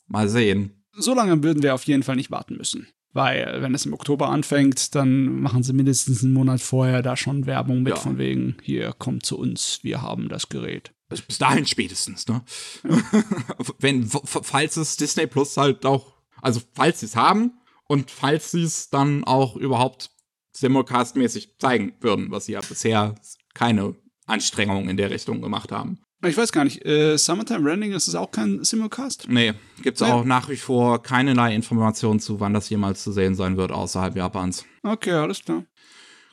mal sehen. So lange würden wir auf jeden Fall nicht warten müssen. Weil, wenn es im Oktober anfängt, dann machen sie mindestens einen Monat vorher da schon Werbung mit, ja. von wegen, hier, kommt zu uns, wir haben das Gerät. Bis dahin spätestens, ne? Ja. wenn, falls es Disney Plus halt auch, also falls sie es haben und falls sie es dann auch überhaupt simulcast-mäßig zeigen würden, was sie ja bisher keine Anstrengungen in der Richtung gemacht haben. Ich weiß gar nicht, äh, Summertime Rending ist es auch kein Simulcast? Nee, gibt es nee. auch nach wie vor keinerlei Informationen zu, wann das jemals zu sehen sein wird außerhalb Japans. Okay, alles klar.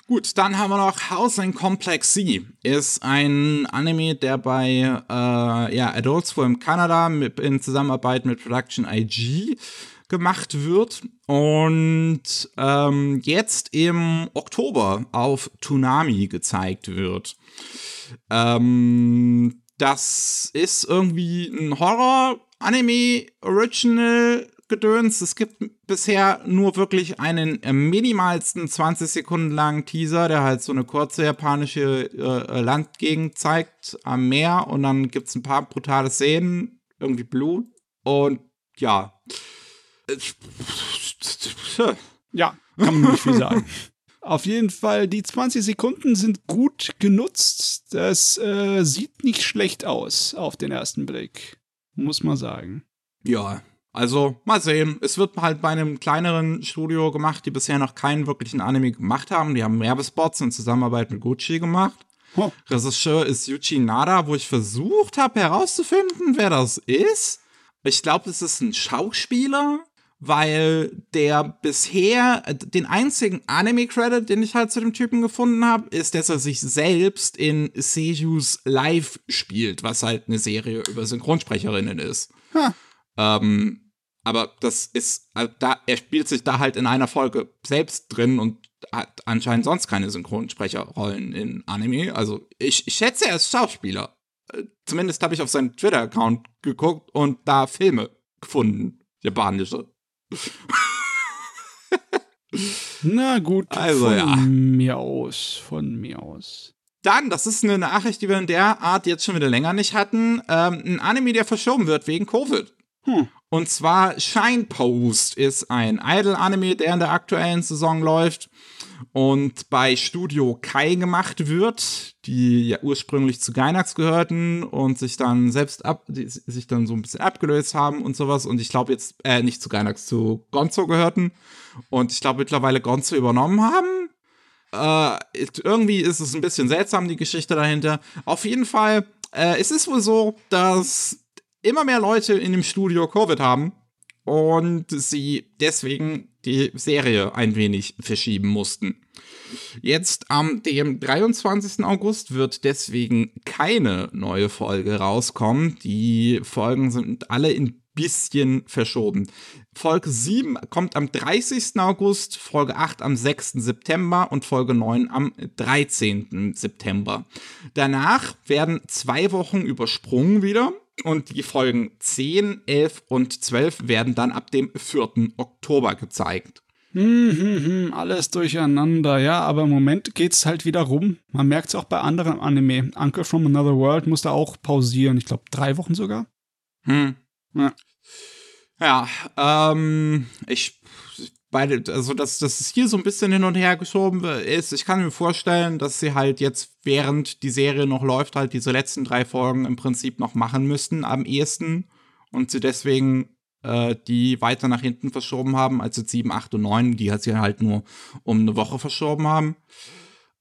Gut, dann haben wir noch House in Complex C. Ist ein Anime, der bei äh, ja, Adult Swim Canada mit, in Zusammenarbeit mit Production IG gemacht wird und ähm, jetzt im Oktober auf Toonami gezeigt wird. Ähm, das ist irgendwie ein Horror-Anime-Original Gedöns. Es gibt bisher nur wirklich einen minimalsten 20 Sekunden langen Teaser, der halt so eine kurze japanische äh, Landgegend zeigt am Meer und dann gibt es ein paar brutale Szenen, irgendwie Blut und ja. Ja, kann man nicht viel sagen. Auf jeden Fall, die 20 Sekunden sind gut genutzt. Das äh, sieht nicht schlecht aus auf den ersten Blick. Muss man sagen. Ja, also mal sehen. Es wird halt bei einem kleineren Studio gemacht, die bisher noch keinen wirklichen Anime gemacht haben. Die haben Werbespots in Zusammenarbeit mit Gucci gemacht. Oh. Regisseur ist Yuchi Nada, wo ich versucht habe herauszufinden, wer das ist. Ich glaube, es ist ein Schauspieler weil der bisher den einzigen Anime-Credit, den ich halt zu dem Typen gefunden habe, ist, dass er sich selbst in Seiyus Live spielt, was halt eine Serie über Synchronsprecherinnen ist. Huh. Ähm, aber das ist, also da, er spielt sich da halt in einer Folge selbst drin und hat anscheinend sonst keine Synchronsprecherrollen in Anime. Also ich, ich schätze, er ist Schauspieler. Äh, zumindest habe ich auf seinen Twitter-Account geguckt und da Filme gefunden, japanische. Na gut, also, von ja. mir aus, von mir aus. Dann, das ist eine Nachricht, die wir in der Art jetzt schon wieder länger nicht hatten, ähm, ein Anime, der verschoben wird wegen Covid. Hm. Und zwar Shine Post ist ein Idol-Anime, der in der aktuellen Saison läuft und bei Studio Kai gemacht wird, die ja ursprünglich zu Gainax gehörten und sich dann selbst ab, die, sich dann so ein bisschen abgelöst haben und sowas. Und ich glaube jetzt, äh, nicht zu Gainax, zu Gonzo gehörten. Und ich glaube mittlerweile Gonzo übernommen haben. Äh, irgendwie ist es ein bisschen seltsam, die Geschichte dahinter. Auf jeden Fall, äh, es ist wohl so, dass immer mehr Leute in dem Studio Covid haben und sie deswegen die Serie ein wenig verschieben mussten. Jetzt am dem 23. August wird deswegen keine neue Folge rauskommen. Die Folgen sind alle ein bisschen verschoben. Folge 7 kommt am 30. August, Folge 8 am 6. September und Folge 9 am 13. September. Danach werden zwei Wochen übersprungen wieder und die Folgen 10, 11 und 12 werden dann ab dem 4. Oktober gezeigt. Hm, hm, hm, alles durcheinander, ja, aber im Moment geht's halt wieder rum. Man merkt es auch bei anderen Anime. Uncle from Another World musste auch pausieren, ich glaube drei Wochen sogar. Hm. Ja. Ja, ähm, ich beide, also dass, dass es hier so ein bisschen hin und her geschoben ist. Ich kann mir vorstellen, dass sie halt jetzt, während die Serie noch läuft, halt diese letzten drei Folgen im Prinzip noch machen müssten am ehesten und sie deswegen äh, die weiter nach hinten verschoben haben, als jetzt 7, 8 und 9, die hat sie halt nur um eine Woche verschoben haben.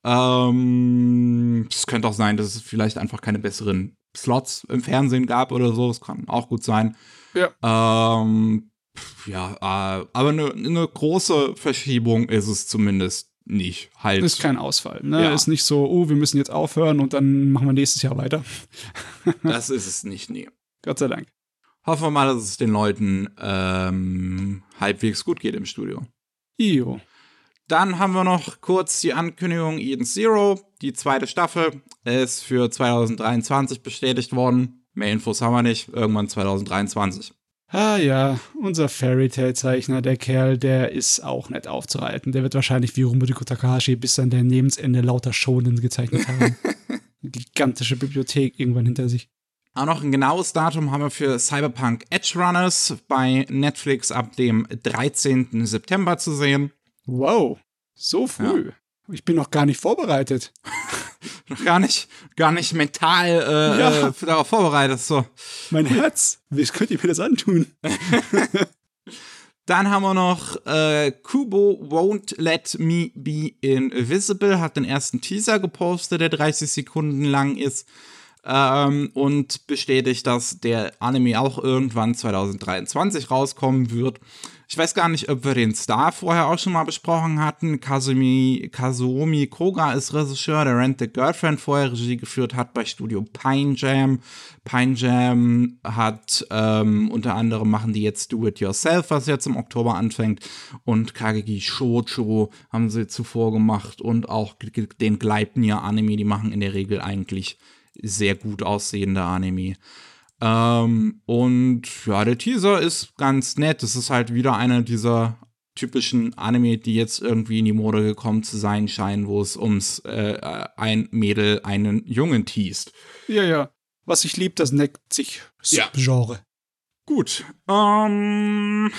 Ähm, es könnte auch sein, dass es vielleicht einfach keine besseren Slots im Fernsehen gab oder so. Das kann auch gut sein. Ja. Ähm, ja, äh, aber eine, eine große Verschiebung ist es zumindest nicht. Halt. Ist kein Ausfall. Ne? Ja. Ist nicht so, oh, wir müssen jetzt aufhören und dann machen wir nächstes Jahr weiter. das ist es nicht, nee. Gott sei Dank. Hoffen wir mal, dass es den Leuten ähm, halbwegs gut geht im Studio. Io. Dann haben wir noch kurz die Ankündigung Eden Zero. Die zweite Staffel ist für 2023 bestätigt worden. Mehr Infos haben wir nicht. Irgendwann 2023. Ah ja, unser Fairy Tale Zeichner, der Kerl, der ist auch nett aufzuhalten. Der wird wahrscheinlich wie Rumuriko Takahashi bis an der Lebensende lauter Shonen gezeichnet haben. Gigantische Bibliothek irgendwann hinter sich. Auch noch ein genaues Datum haben wir für Cyberpunk Edge Runners bei Netflix ab dem 13. September zu sehen. Wow, so früh. Ja. Ich bin noch gar nicht vorbereitet. noch gar nicht, gar nicht mental äh, ja. äh, darauf vorbereitet. So. Mein Herz, wie könnt ihr mir das antun? Dann haben wir noch äh, Kubo Won't Let Me Be Invisible, hat den ersten Teaser gepostet, der 30 Sekunden lang ist ähm, und bestätigt, dass der Anime auch irgendwann 2023 rauskommen wird. Ich weiß gar nicht, ob wir den Star vorher auch schon mal besprochen hatten. Kazumi, Kazuomi Koga ist Regisseur, der Rent the Girlfriend vorher Regie geführt hat bei Studio Pine Jam. Pine Jam hat ähm, unter anderem machen die jetzt Do It Yourself, was jetzt im Oktober anfängt. Und Kageki Shoujo haben sie zuvor gemacht und auch den Gleipnir Anime, die machen in der Regel eigentlich sehr gut aussehende Anime. Ähm, und ja, der Teaser ist ganz nett. Es ist halt wieder einer dieser typischen Anime, die jetzt irgendwie in die Mode gekommen zu sein scheinen, wo es ums äh, ein Mädel einen Jungen teast. Ja, ja. Was ich lieb, das neckt sich Subgenre. Ja. Gut. Ähm,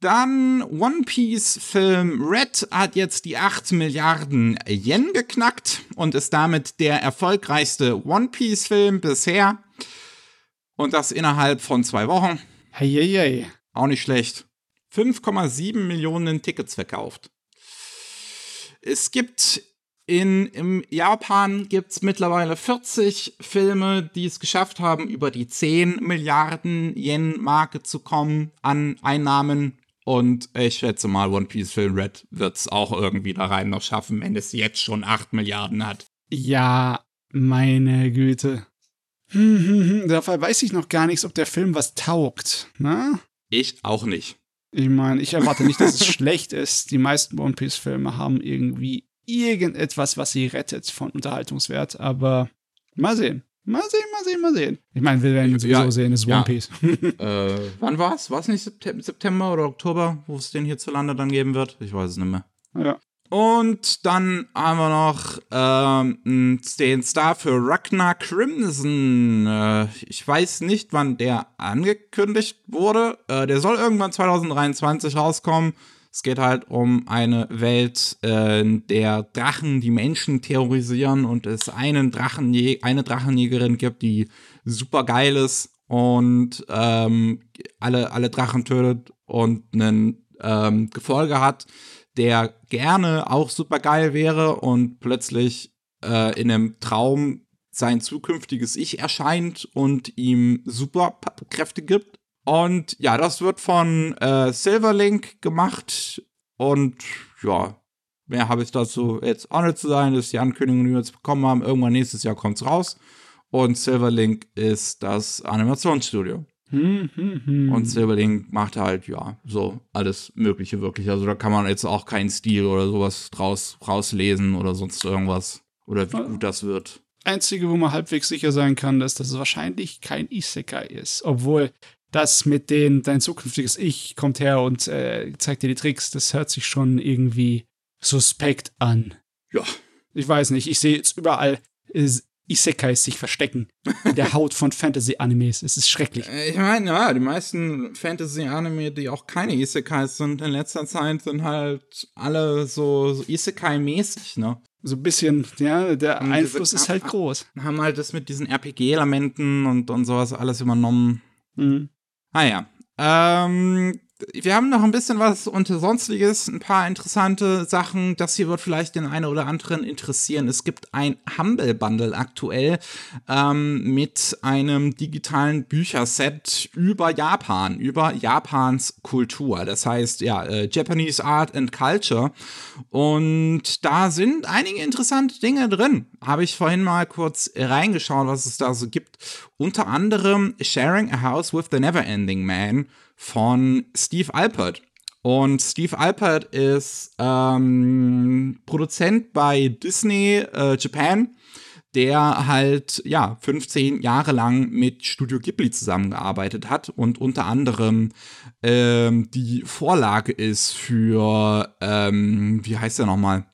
dann One Piece Film Red hat jetzt die 8 Milliarden Yen geknackt und ist damit der erfolgreichste One Piece Film bisher. Und das innerhalb von zwei Wochen. Hey. Auch nicht schlecht. 5,7 Millionen Tickets verkauft. Es gibt in im Japan gibt es mittlerweile 40 Filme, die es geschafft haben, über die 10 Milliarden Yen-Marke zu kommen an Einnahmen. Und ich schätze mal, One Piece Film Red wird es auch irgendwie da rein noch schaffen, wenn es jetzt schon 8 Milliarden hat. Ja, meine Güte. Hm, hm, hm. Dabei weiß ich noch gar nichts, ob der Film was taugt. Ne? Ich auch nicht. Ich meine, ich erwarte nicht, dass es schlecht ist. Die meisten One Piece-Filme haben irgendwie irgendetwas, was sie rettet von Unterhaltungswert, aber mal sehen. Mal sehen, mal sehen, mal sehen. Ich meine, wir werden sowieso ja, sehen, es ist ja. One Piece. äh, wann war's? War es nicht September oder Oktober, wo es den hierzulande dann geben wird? Ich weiß es nicht mehr. Ja. Und dann haben wir noch ähm, den Star für Ragnar Crimson. Äh, ich weiß nicht, wann der angekündigt wurde. Äh, der soll irgendwann 2023 rauskommen. Es geht halt um eine Welt, äh, in der Drachen die Menschen terrorisieren und es einen Drachenjä eine Drachenjägerin gibt, die super geil ist und ähm, alle, alle Drachen tötet und einen ähm, Gefolge hat der gerne auch super geil wäre und plötzlich äh, in einem Traum sein zukünftiges Ich erscheint und ihm Superkräfte gibt. Und ja, das wird von äh, Silverlink gemacht und ja, Mehr habe ich dazu jetzt auch nicht zu sagen. Das ist die Ankündigung, die wir jetzt bekommen haben. Irgendwann nächstes Jahr kommt es raus. Und Silverlink ist das Animationsstudio. Hm, hm, hm. Und Silverlink macht halt, ja, so alles Mögliche wirklich. Also da kann man jetzt auch keinen Stil oder sowas draus rauslesen oder sonst irgendwas. Oder wie gut das wird. Einzige, wo man halbwegs sicher sein kann, ist, dass es wahrscheinlich kein Isekai ist. Obwohl das mit den, dein zukünftiges Ich kommt her und äh, zeigt dir die Tricks, das hört sich schon irgendwie suspekt an. Ja. Ich weiß nicht, ich sehe jetzt überall äh, Isekais sich verstecken. In der Haut von Fantasy-Animes. Es ist schrecklich. Äh, Ich meine, ja, die meisten Fantasy-Anime, die auch keine Isekais sind in letzter Zeit, sind halt alle so, so Isekai-mäßig, ne? So ein bisschen, ja, der Und diese Einfluss ist halt groß. Haben halt das mit diesen RPG-Elementen und, und sowas alles übernommen. Mhm. Ah ja. Ähm, wir haben noch ein bisschen was unter Sonstiges, ein paar interessante Sachen. Das hier wird vielleicht den einen oder anderen interessieren. Es gibt ein Humble Bundle aktuell ähm, mit einem digitalen Bücherset über Japan, über Japans Kultur. Das heißt, ja, äh, Japanese Art and Culture. Und da sind einige interessante Dinge drin. Habe ich vorhin mal kurz reingeschaut, was es da so gibt. Unter anderem Sharing a House with the Neverending Man von Steve Alpert. Und Steve Alpert ist ähm, Produzent bei Disney äh, Japan, der halt ja 15 Jahre lang mit Studio Ghibli zusammengearbeitet hat und unter anderem ähm, die Vorlage ist für ähm, wie heißt der nochmal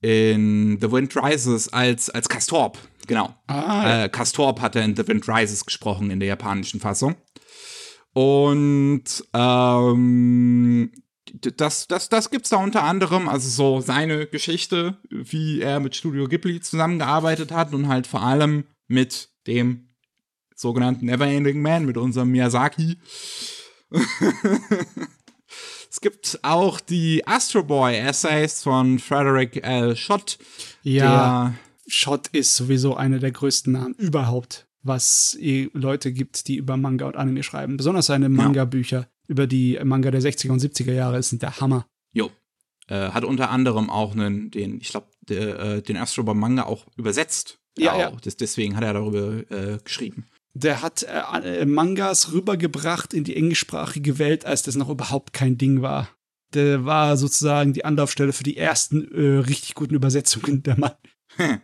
in The Wind Rises als als Castorp genau Ah, ja. äh, Castorp hat er in The Wind Rises gesprochen in der japanischen Fassung. Und ähm, das, das, das gibt's da unter anderem, also so seine Geschichte, wie er mit Studio Ghibli zusammengearbeitet hat und halt vor allem mit dem sogenannten Neverending Man, mit unserem Miyazaki. es gibt auch die Astro Boy Essays von Frederick L. Schott, ja. Shot ist sowieso einer der größten Namen überhaupt, was Leute gibt, die über Manga und Anime schreiben. Besonders seine Manga-Bücher über die Manga der 60er und 70er Jahre sind der Hammer. Jo. Äh, hat unter anderem auch einen, den, ich glaube, äh, den Astro Boy Manga auch übersetzt. Ja, auch. ja. Das, deswegen hat er darüber äh, geschrieben. Der hat äh, äh, Mangas rübergebracht in die englischsprachige Welt, als das noch überhaupt kein Ding war. Der war sozusagen die Anlaufstelle für die ersten äh, richtig guten Übersetzungen der Mann.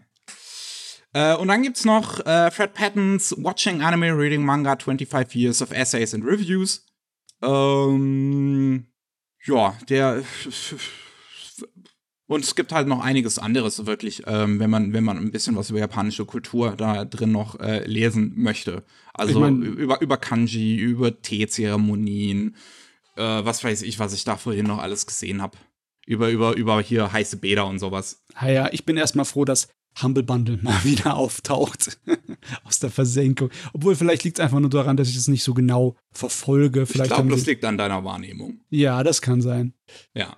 Äh, und dann gibt's noch äh, Fred Pattons Watching Anime, Reading Manga, 25 Years of Essays and Reviews. Ähm, ja, der. Und es gibt halt noch einiges anderes, wirklich, ähm, wenn man, wenn man ein bisschen was über japanische Kultur da drin noch äh, lesen möchte. Also Ich mein- über, über Kanji, über Teezeremonien, äh, was weiß ich, was ich da vorhin noch alles gesehen habe. Über, über, über hier heiße Bäder und sowas. Naja, ich bin erstmal froh, dass Humble Bundle mal wieder auftaucht aus der Versenkung. Obwohl, vielleicht liegt es einfach nur daran, dass ich das nicht so genau verfolge. Ich Vielleicht glaube, haben das liegt an deiner Wahrnehmung. Ja, das kann sein. Ja.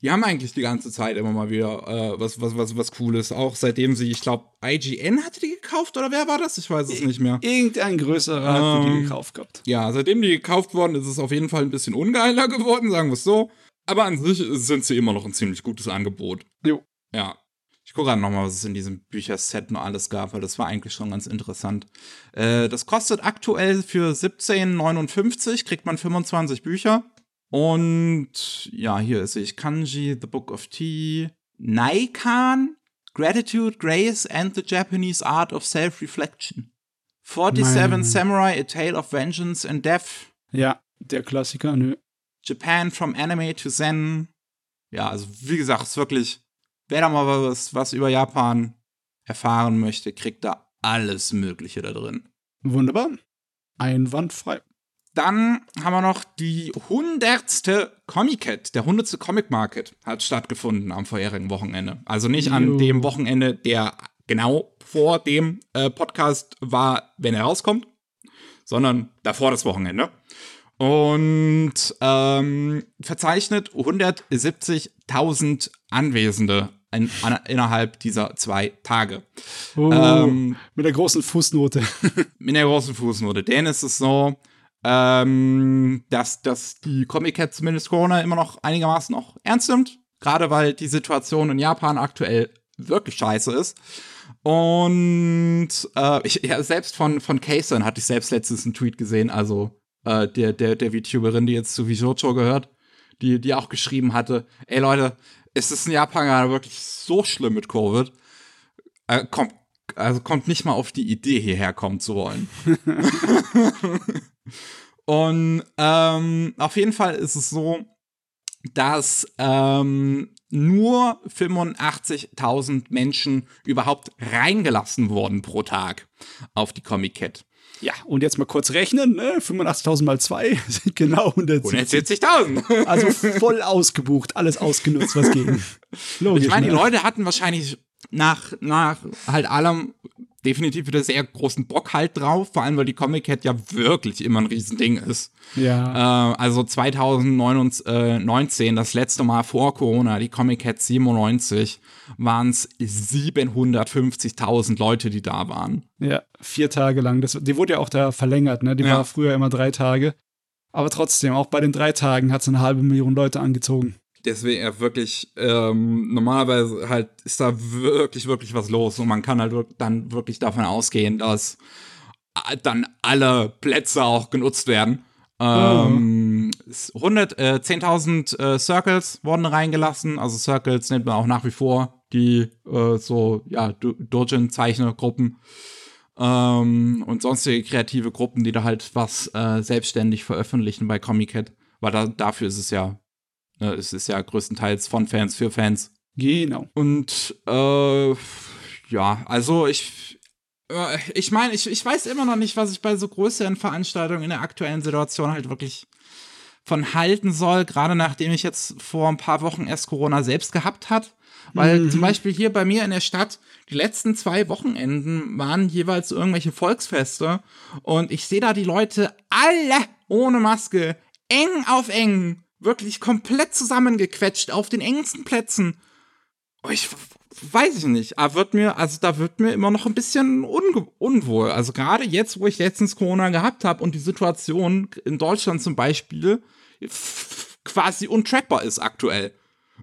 Die haben eigentlich die ganze Zeit immer mal wieder äh, was, was, was, was Cooles. Auch seitdem sie, ich glaube, IGN hatte die gekauft oder wer war das? Ich weiß es nicht mehr. Irgendein größerer hat die Ähm, gekauft gehabt. Ja, seitdem die gekauft worden ist, ist es auf jeden Fall ein bisschen ungeiler geworden, sagen wir es so. Aber an sich sind sie immer noch ein ziemlich gutes Angebot. Jo. Ja. Ich gucke gerade nochmal, was es in diesem Bücherset noch alles gab, weil das war eigentlich schon ganz interessant. Äh, das kostet aktuell für 17,59, kriegt man 25 Bücher. Und ja, hier sehe ich Kanji, The Book of Tea, Naikan, Gratitude, Grace and the Japanese Art of Self-Reflection. 47 Meine- Samurai, A Tale of Vengeance and Death. Ja, der Klassiker, nö. Japan from Anime to Zen. Ja, also wie gesagt, es ist wirklich, wer da mal was, was über Japan erfahren möchte, kriegt da alles Mögliche da drin. Wunderbar. Einwandfrei. Dann haben wir noch die hundertste Comic-Cat, der hundertste Comic Market hat stattgefunden am vorherigen Wochenende. Also nicht an Jo. dem Wochenende, der genau vor dem äh, Podcast war, wenn er rauskommt, sondern davor das Wochenende. Und ähm, verzeichnet 170.000 Anwesende in, an, innerhalb dieser zwei Tage. Oh, Ähm, mit der großen Fußnote. in der großen Fußnote. Denn es ist so, ähm, dass, dass die Comic Cat zumindest Corona immer noch einigermaßen noch ernst nimmt. Gerade weil die Situation in Japan aktuell wirklich scheiße ist. Und äh, ich, ja, selbst von, von Kaysen hatte ich selbst letztens einen Tweet gesehen, also äh, der, der, der VTuberin, die jetzt zu Vijocho gehört, die, die auch geschrieben hatte, ey Leute, es ist in Japan gerade wirklich so schlimm mit Covid. Äh, kommt, also kommt nicht mal auf die Idee, hierher kommen zu wollen. Und ähm, auf jeden Fall ist es so, dass ähm, nur 85.000 Menschen überhaupt reingelassen wurden pro Tag auf die Comic Cat. Ja, und jetzt mal kurz rechnen, ne? 85.000 mal 2 sind genau 170.000. 170.000. Also voll ausgebucht, alles ausgenutzt, was ging. Logisch, Ich meine, die ne? Leute hatten wahrscheinlich nach, nach halt allem definitiv wieder sehr großen Bock halt drauf, vor allem weil die Comic Cat ja wirklich immer ein Riesending ist. Ja. Äh, also 2019, das letzte Mal vor Corona, die Comic Cat 97, waren es 750.000 Leute, die da waren. Ja, vier Tage lang. Das, die wurde ja auch da verlängert, ne? Die Ja. war früher immer drei Tage. Aber trotzdem, auch bei den drei Tagen hat es eine halbe Million Leute angezogen. Deswegen ja wirklich, ähm, normalerweise halt ist da wirklich, wirklich was los. Und man kann halt dann wirklich davon ausgehen, dass äh, dann alle Plätze auch genutzt werden. Ähm, es- 100, äh, 10.000 äh, Circles wurden reingelassen, also Circles nennt man auch nach wie vor die äh, so, ja, Do- Dojin-Zeichnergruppen ähm, und sonstige kreative Gruppen, die da halt was äh, selbstständig veröffentlichen bei Comic Cat, weil da, dafür ist es ja es ist ja größtenteils von Fans für Fans. Genau. Und äh, ja, also ich. äh, Ich meine, ich, ich weiß immer noch nicht, was ich bei so größeren Veranstaltungen in der aktuellen Situation halt wirklich von halten soll, gerade nachdem ich jetzt vor ein paar Wochen erst Corona selbst gehabt hat. Weil Mhm. zum Beispiel hier bei mir in der Stadt, die letzten zwei Wochenenden waren jeweils irgendwelche Volksfeste und ich sehe da die Leute alle ohne Maske, eng auf eng, wirklich komplett zusammengequetscht auf den engsten Plätzen. Oh, ich weiß ich nicht, aber wird mir, also da wird mir immer noch ein bisschen unwohl. Also gerade jetzt, wo ich letztens Corona gehabt habe und die Situation in Deutschland zum Beispiel quasi untrackbar ist aktuell.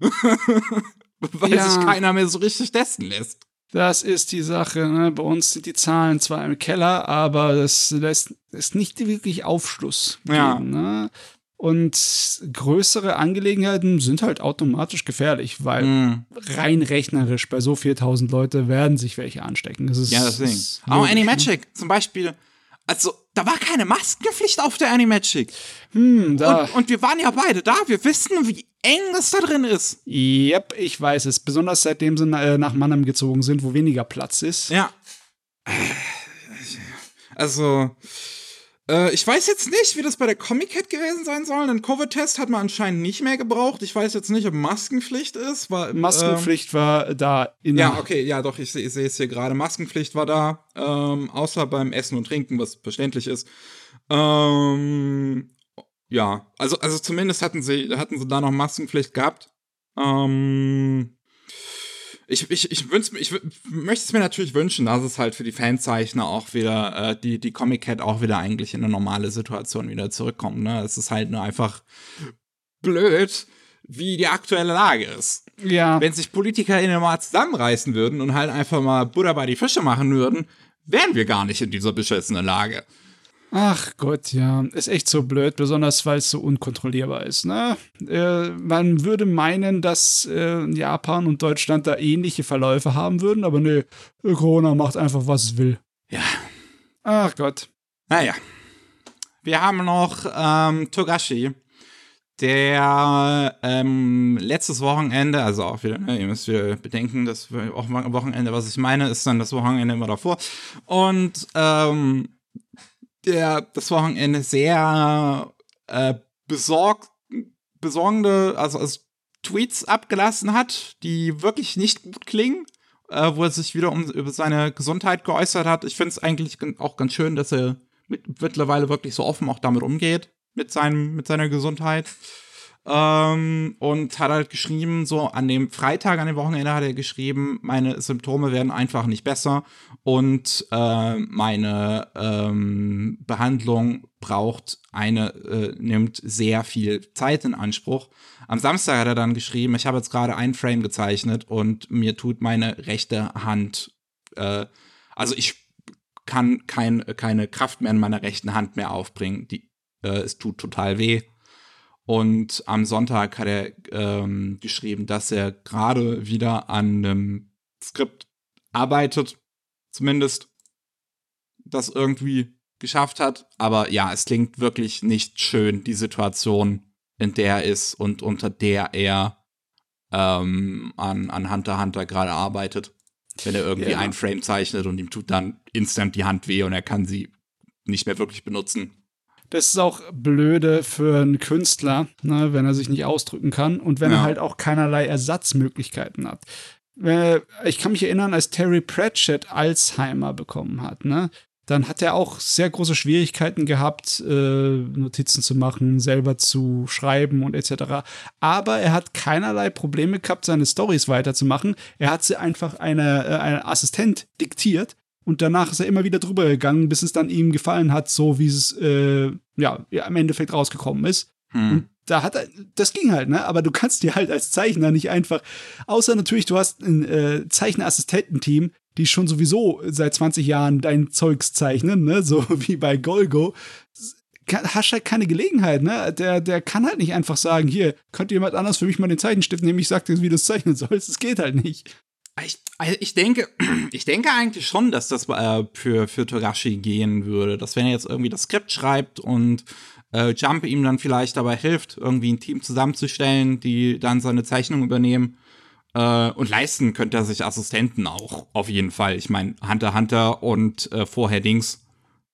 Weil Ja. sich keiner mehr so richtig testen lässt. Das ist die Sache. Ne? Bei uns sind die Zahlen zwar im Keller, aber das lässt ist nicht wirklich Aufschluss. Ja. Geben, ne? Und größere Angelegenheiten sind halt automatisch gefährlich, weil Mhm. rein rechnerisch bei so 4000 Leute werden sich welche anstecken. Das ist, Ja, deswegen. ist Auch logisch, ne? Animagic zum Beispiel. Also, da war keine Maskenpflicht auf der Animagic. Ne? Hm, da, Und, und wir waren ja beide da. Wir wissen, wie eng das da drin ist. Yep, ich weiß es. Besonders seitdem sie äh, nach Mannheim gezogen sind, wo weniger Platz ist. Ja. Also, äh, ich weiß jetzt nicht, wie das bei der Comic Cat gewesen sein soll. Ein Covid-Test hat man anscheinend nicht mehr gebraucht. Ich weiß jetzt nicht, ob Maskenpflicht ist. Weil, Maskenpflicht war da in Ähm, ja, okay, ja, doch, ich, ich sehe es hier gerade. Maskenpflicht war da, ähm, außer beim Essen und Trinken, was verständlich ist. Ähm, ja, also, also zumindest hatten sie, hatten sie da noch Maskenpflicht gehabt. Ähm, ich, ich, ich, wünsch, ich möchte es mir natürlich wünschen, dass es halt für die Fanzeichner auch wieder, äh, die, die Comic Cat auch wieder eigentlich in eine normale Situation wieder zurückkommt. Ne? Es ist halt nur einfach blöd, wie die aktuelle Lage ist Ja, wenn sich PolitikerInnen mal zusammenreißen würden und halt einfach mal Butter bei die Fische machen würden, wären wir gar nicht in dieser beschissenen Lage. Ach Gott, ja. Ist echt so blöd, besonders weil es so unkontrollierbar ist. Ne? Äh, man würde meinen, dass äh, Japan und Deutschland da ähnliche Verläufe haben würden, aber nee, Corona macht einfach, was es will. Ja. Ach Gott. Naja. Wir haben noch ähm, Togashi, der ähm, letztes Wochenende, also auch wieder, ne, ihr müsst wieder bedenken, das auch am Wochenende, was ich meine, ist dann das Wochenende immer davor. Und ähm, der das Wochenende sehr äh, besorgt, besorgende, also, also Tweets abgelassen hat, die wirklich nicht gut klingen, äh, wo er sich wieder um, über seine Gesundheit geäußert hat. Ich finde es eigentlich auch ganz schön, dass er mit, mittlerweile wirklich so offen auch damit umgeht, mit, seinem, mit seiner Gesundheit. Ähm, und hat halt geschrieben, so an dem Freitag, an dem Wochenende hat er geschrieben, meine Symptome werden einfach nicht besser und äh, meine ähm, Behandlung braucht eine, äh, nimmt sehr viel Zeit in Anspruch. Am Samstag hat er dann geschrieben, ich habe jetzt gerade ein Frame gezeichnet und mir tut meine rechte Hand, äh, also ich kann kein, keine Kraft mehr in meiner rechten Hand mehr aufbringen. Die, äh, es tut total weh. Und am Sonntag hat er ähm, geschrieben, dass er gerade wieder an einem Skript arbeitet, zumindest das irgendwie geschafft hat. Aber ja, es klingt wirklich nicht schön, die Situation, in der er ist und unter der er ähm, an, an Hunter Hunter gerade arbeitet. Wenn er irgendwie ja. ein Frame zeichnet und ihm tut dann instant die Hand weh und er kann sie nicht mehr wirklich benutzen. Das ist auch blöde für einen Künstler, ne, wenn er sich nicht ausdrücken kann und wenn ja. er halt auch keinerlei Ersatzmöglichkeiten hat. Ich kann mich erinnern, als Terry Pratchett Alzheimer bekommen hat, ne? Dann hat er auch sehr große Schwierigkeiten gehabt, äh, Notizen zu machen, selber zu schreiben und etc. Aber er hat keinerlei Probleme gehabt, seine Stories weiterzumachen. Er hat sie einfach einer äh, eine Assistent diktiert und danach ist er immer wieder drüber gegangen, bis es dann ihm gefallen hat, so wie es äh, ja, ja, im Endeffekt rausgekommen ist. Hm. Und da hat er, das ging halt, ne? Aber du kannst dir halt als Zeichner nicht einfach, außer natürlich, du hast ein äh, Zeichner-Assistententeam, die schon sowieso seit 20 Jahren dein Zeugs zeichnen, ne? So wie bei Golgo. Hast halt keine Gelegenheit, ne? Der, der kann halt nicht einfach sagen, hier, könnte jemand anders für mich mal den Zeichenstift nehmen, ich sag dir, wie du es zeichnen sollst. Das geht halt nicht. Ich, also ich denke, ich denke eigentlich schon, dass das äh, für, für Togashi gehen würde. Dass wenn er jetzt irgendwie das Skript schreibt und äh, Jump ihm dann vielleicht dabei hilft, irgendwie ein Team zusammenzustellen, die dann seine Zeichnung übernehmen. Äh, und leisten könnte er sich Assistenten auch, auf jeden Fall. Ich meine, Hunter Hunter und äh, vorher Dings.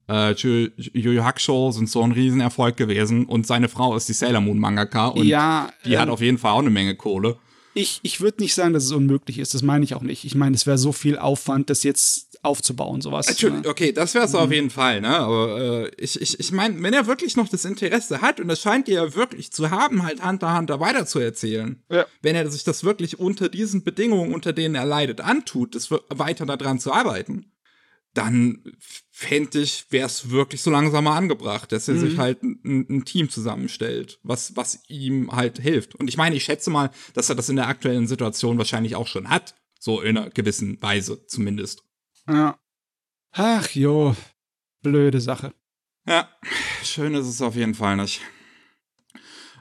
Äh, Yu Hakusho sind so ein Riesenerfolg gewesen und seine Frau ist die Sailor Moon Mangaka und ja, die hat ähm, auf jeden Fall auch eine Menge Kohle. Ich, ich würde nicht sagen, dass es unmöglich ist. Das meine ich auch nicht. Ich meine, es wäre so viel Aufwand, das jetzt aufzubauen, sowas. Entschuldigung, ne? okay, das wäre es mhm. auf jeden Fall, ne? Aber äh, ich, ich, ich meine, wenn er wirklich noch das Interesse hat, und das scheint er ja wirklich zu haben, halt Hunter Hunter weiterzuerzählen, ja. wenn er sich das wirklich unter diesen Bedingungen, unter denen er leidet, antut, das weiter daran zu arbeiten, dann fände ich, wäre es wirklich so langsam mal angebracht, dass er mhm. sich halt ein, ein, Team zusammenstellt, was, was ihm halt hilft. Und ich meine, ich schätze mal, dass er das in der aktuellen Situation wahrscheinlich auch schon hat. So in einer gewissen Weise zumindest. Ja. Ach jo, blöde Sache. Ja, schön ist es auf jeden Fall nicht.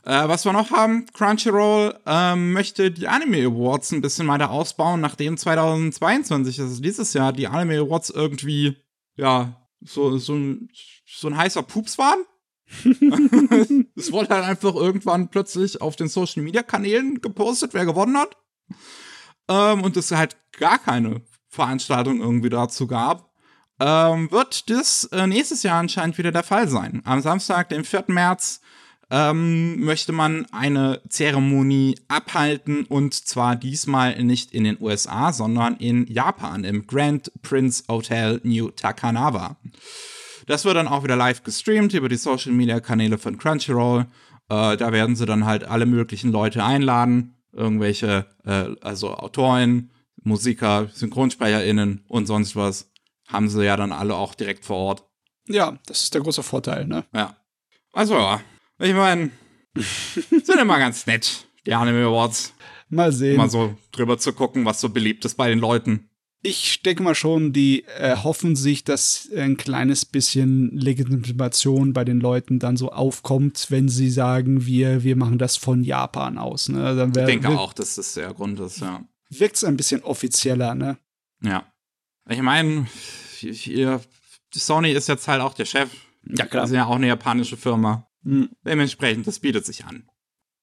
Äh, was wir noch haben, Crunchyroll ähm, möchte die Anime Awards ein bisschen weiter ausbauen, nachdem 2022, also dieses Jahr, die Anime Awards irgendwie, ja, so, so, ein, so ein heißer Pups waren. es wurde halt einfach irgendwann plötzlich auf den Social Media Kanälen gepostet, wer gewonnen hat. Ähm, und es halt gar keine Veranstaltung irgendwie dazu gab. Ähm, wird das äh, nächstes Jahr anscheinend wieder der Fall sein. Am Samstag, den 4. März, ähm, möchte man eine Zeremonie abhalten und zwar diesmal nicht in den USA, sondern in Japan im Grand Prince Hotel New Takanawa. Das wird dann auch wieder live gestreamt über die Social Media Kanäle von Crunchyroll. Äh, da werden sie dann halt alle möglichen Leute einladen, irgendwelche, äh, also Autoren, Musiker, SynchronsprecherInnen und sonst was. Haben sie ja dann alle auch direkt vor Ort. Ja, das ist der große Vorteil, ne? Ja. Also ja, ich meine, sind immer ganz nett, die Anime Awards. Mal sehen. Mal so drüber zu gucken, was so beliebt ist bei den Leuten. Ich denke mal schon, die erhoffen sich, dass ein kleines bisschen Legitimation bei den Leuten dann so aufkommt, wenn sie sagen, wir, wir machen das von Japan aus. Ne? Dann wär, ich denke auch, dass das der Grund ist, ja. Wirkt es ein bisschen offizieller, ne? Ja. Ich meine, Sony ist jetzt halt auch der Chef. Ja, klar. Das ist ja auch eine japanische Firma. Mhm. Dementsprechend, das bietet sich an.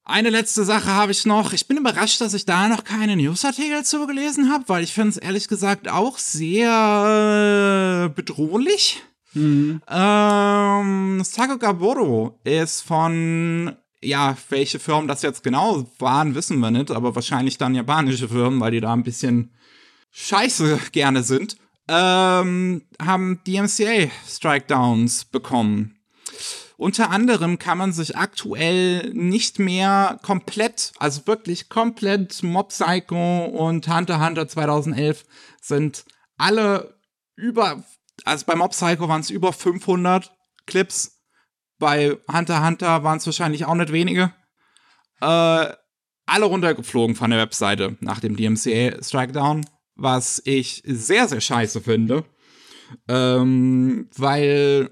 Eine letzte Sache habe ich noch. Ich bin überrascht, dass ich da noch keine Newsartikel zu gelesen habe, weil ich finde es ehrlich gesagt auch sehr äh, bedrohlich. Mhm. Ähm, Sakugaboro ist von, ja, welche Firmen das jetzt genau waren, wissen wir nicht, aber wahrscheinlich dann japanische Firmen, weil die da ein bisschen scheiße gerne sind, ähm, haben DMCA Strike Downs bekommen. Unter anderem kann man sich aktuell nicht mehr komplett, also wirklich komplett Mob Psycho und Hunter Hunter 2011 sind alle über, also bei Mob Psycho waren es über 500 Clips, bei Hunter Hunter waren es wahrscheinlich auch nicht wenige. Äh, alle runtergeflogen von der Webseite nach dem DMCA Strikedown, was ich sehr, sehr scheiße finde. Ähm, weil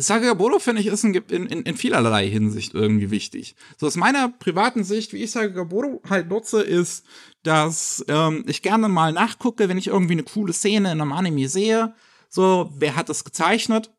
Sagabodo, finde ich, ist in, in, in vielerlei Hinsicht irgendwie wichtig. So aus meiner privaten Sicht, wie ich Sagabodo halt nutze, ist, dass ähm, ich gerne mal nachgucke, wenn ich irgendwie eine coole Szene in einem Anime sehe. So, wer hat das gezeichnet?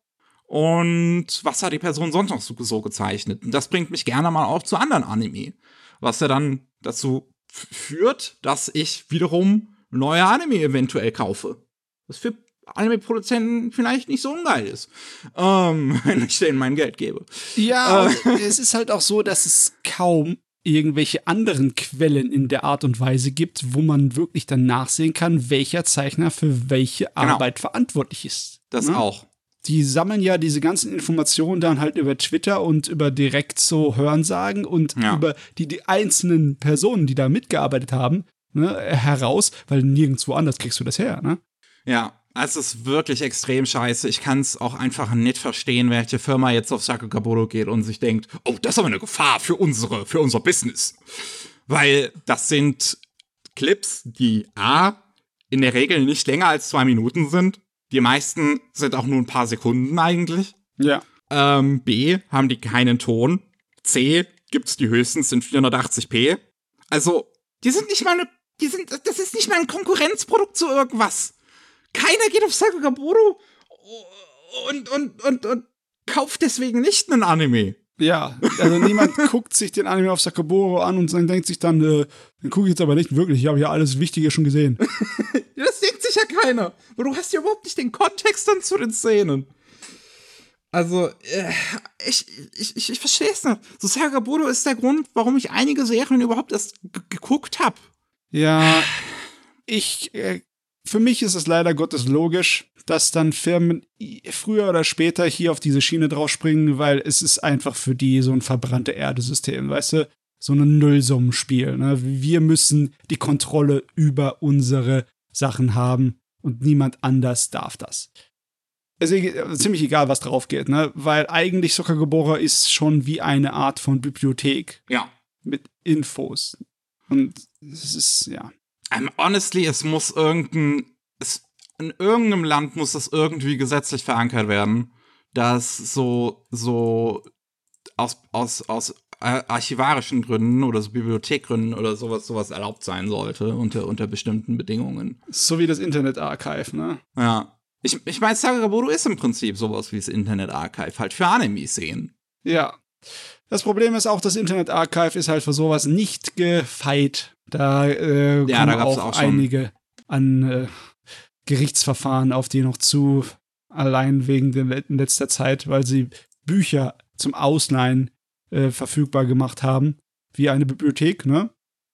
Und was hat die Person sonst noch so, gezeichnet? Und das bringt mich gerne mal auch zu anderen Anime. Was ja dann dazu führt, dass ich wiederum neue Anime eventuell kaufe. Das Anime-Produzenten vielleicht nicht so ungeil ist, ähm, wenn ich denen mein Geld gebe. Ja, äh. es ist halt auch so, dass es kaum irgendwelche anderen Quellen in der Art und Weise gibt, wo man wirklich dann nachsehen kann, welcher Zeichner für welche genau. Arbeit verantwortlich ist. Das ja? Ne? auch. Die sammeln ja diese ganzen Informationen dann halt über Twitter und über direkt so Hörensagen und ja. über die, die einzelnen Personen, die da mitgearbeitet haben, ne, heraus, weil nirgendwo anders kriegst du das her, ne? Ja, es ist wirklich extrem scheiße. Ich kann es auch einfach nicht verstehen, welche Firma jetzt auf Sakugaburo geht und sich denkt, oh, das ist aber eine Gefahr für unsere, für unser Business. Weil das sind Clips, die A, in der Regel nicht länger als zwei Minuten sind. Die meisten sind auch nur ein paar Sekunden eigentlich. Ja. Ähm, B, haben die keinen Ton. C, gibt's die höchstens in 480p. Also, die sind nicht mal eine, die sind, das ist nicht mal ein Konkurrenzprodukt zu irgendwas keiner geht auf Sakugaburo und, und, und, und kauft deswegen nicht einen Anime. Ja, also niemand guckt sich den Anime auf Sakaburo an und dann denkt sich dann, äh, den gucke ich jetzt aber nicht wirklich, ich habe ja alles Wichtige schon gesehen. das denkt sich ja keiner. Aber du hast ja überhaupt nicht den Kontext dann zu den Szenen. Also, äh, ich, ich, ich, ich verstehe es nicht. So Sagabodo ist der Grund, warum ich einige Serien überhaupt erst geguckt habe. Ja, ich äh, für mich ist es leider Gottes logisch, dass dann Firmen früher oder später hier auf diese Schiene draufspringen, weil es ist einfach für die so ein verbrannte Erde-System, weißt du? So ein Nullsummenspiel. Ne? Wir müssen die Kontrolle über unsere Sachen haben und niemand anders darf das. Es ist ziemlich egal, was drauf geht, ne? Weil eigentlich Soccergebora ist schon wie eine Art von Bibliothek. Ja. Mit Infos. Und es ist, ja. Um, honestly, es muss irgendein, es, in irgendeinem Land muss das irgendwie gesetzlich verankert werden, dass so, so aus, aus, aus archivarischen Gründen oder so Bibliothekgründen oder sowas, sowas erlaubt sein sollte unter, unter bestimmten Bedingungen. So wie das Internet Archive, ne? Ja. Ich, ich meine, Sagabodo ist im Prinzip sowas wie das Internet Archive, halt für Anime-Szenen. Ja. Das Problem ist auch, das Internet Archive ist halt für sowas nicht gefeit. Da äh, ja, da auch, auch einige an äh, Gerichtsverfahren auf die noch zu, allein wegen der in letzter Zeit, weil sie Bücher zum Ausleihen äh, verfügbar gemacht haben, wie eine Bibliothek, ne?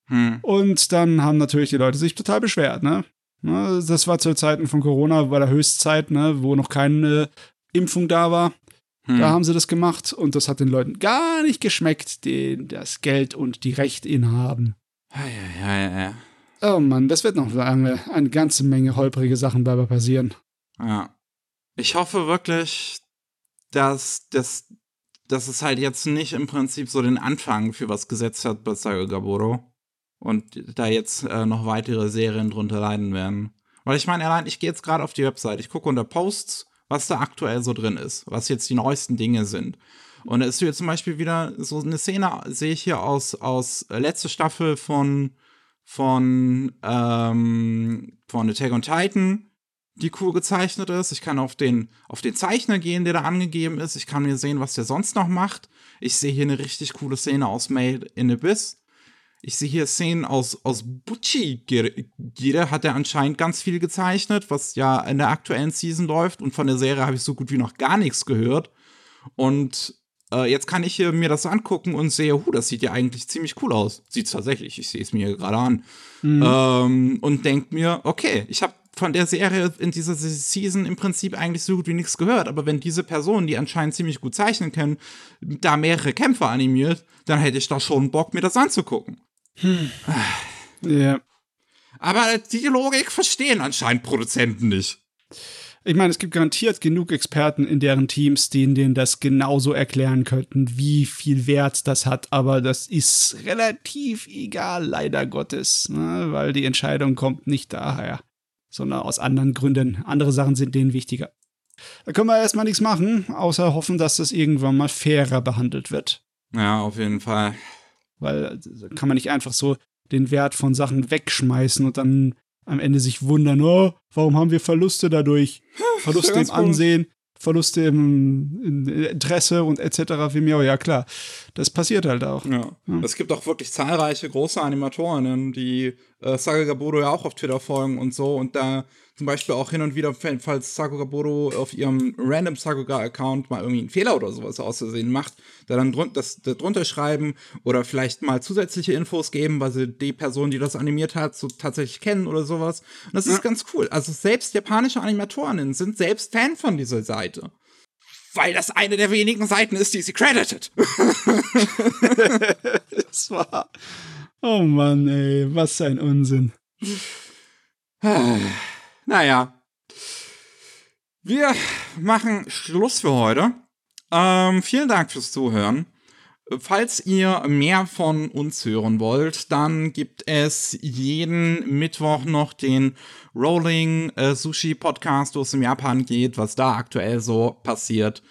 Hm. Und dann haben natürlich die Leute sich total beschwert, ne? ne das war zu Zeiten von Corona, bei der Höchstzeit, ne, wo noch keine Impfung da war. Hm. Da haben sie das gemacht und das hat den Leuten gar nicht geschmeckt, die das Geld und die Rechte inhaben. Ja, ja, ja, ja. Oh Mann, das wird noch eine, eine ganze Menge holprige Sachen dabei passieren. Ja. Ich hoffe wirklich, dass, dass, dass es halt jetzt nicht im Prinzip so den Anfang für was gesetzt hat bei Sagagaburo. Und da jetzt äh, noch weitere Serien drunter leiden werden. Weil ich meine, allein, ich gehe jetzt gerade auf die Website, ich gucke unter Posts, was da aktuell so drin ist, was jetzt die neuesten Dinge sind. Und da ist hier zum Beispiel wieder so eine Szene, sehe ich hier aus, aus letzte Staffel von, von, ähm, von Attack on Titan, die cool gezeichnet ist. Ich kann auf den, auf den Zeichner gehen, der da angegeben ist. Ich kann mir sehen, was der sonst noch macht. Ich sehe hier eine richtig coole Szene aus Made in Abyss. Ich sehe hier Szenen aus, aus Bucci. Jeder hat er anscheinend ganz viel gezeichnet, was ja in der aktuellen Season läuft. Und von der Serie habe ich so gut wie noch gar nichts gehört. Und äh, jetzt kann ich hier mir das angucken und sehe, huh, das sieht ja eigentlich ziemlich cool aus. Sieht tatsächlich, ich sehe es mir gerade an. Mhm. Ähm, und denke mir, okay, ich habe von der Serie in dieser Season im Prinzip eigentlich so gut wie nichts gehört. Aber wenn diese Personen, die anscheinend ziemlich gut zeichnen können, da mehrere Kämpfe animiert, dann hätte ich da schon Bock, mir das anzugucken. Hm. Ja. Aber die Logik verstehen anscheinend Produzenten nicht. Ich meine, es gibt garantiert genug Experten in deren Teams, denen denen das genauso erklären könnten, wie viel Wert das hat. Aber das ist relativ egal, leider Gottes, ne? weil die Entscheidung kommt nicht daher, sondern aus anderen Gründen. Andere Sachen sind denen wichtiger. Da können wir erstmal nichts machen, außer hoffen, dass das irgendwann mal fairer behandelt wird. Ja, auf jeden Fall. Weil äh, kann man nicht einfach so den Wert von Sachen wegschmeißen und dann am Ende sich wundern, oh, warum haben wir Verluste dadurch? Verluste im Ansehen, Verluste im, im Interesse und etc. Wie mir, ja klar, das passiert halt auch. Ja. ja. Es gibt auch wirklich zahlreiche große Animatorinnen, die äh, Saga Gaburo ja auch auf Twitter folgen und so und da zum Beispiel auch hin und wieder, falls Sakuga Bodo auf ihrem random Sakuga-Account mal irgendwie einen Fehler oder sowas auszusehen macht, da dann drun das, das drunter schreiben oder vielleicht mal zusätzliche Infos geben, weil sie die Person, die das animiert hat, so tatsächlich kennen oder sowas. Und das ist ja. ganz cool. Also selbst japanische Animatorinnen sind selbst Fan von dieser Seite. Weil das eine der wenigen Seiten ist, die sie credited. das war. Oh Mann, ey, was ein Unsinn. Naja. Wir machen Schluss für heute. Ähm, vielen Dank fürs Zuhören. Falls ihr mehr von uns hören wollt, dann gibt es jeden Mittwoch noch den Rolling äh, Sushi Podcast, wo es um Japan geht, was da aktuell so passiert.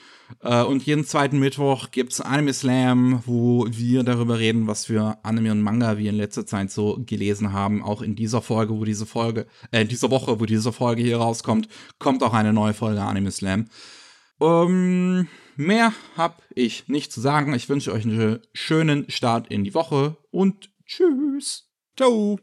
Äh, und jeden zweiten Mittwoch gibt es Anime Slam, wo wir darüber reden, was für Anime und Manga wir in letzter Zeit so gelesen haben. Auch in dieser Folge, wo diese Folge, äh, in dieser Woche, wo diese Folge hier rauskommt, kommt auch eine neue Folge Anime Slam. Um, mehr habe ich nicht zu sagen. Ich wünsche euch einen schönen Start in die Woche und tschüss. Ciao.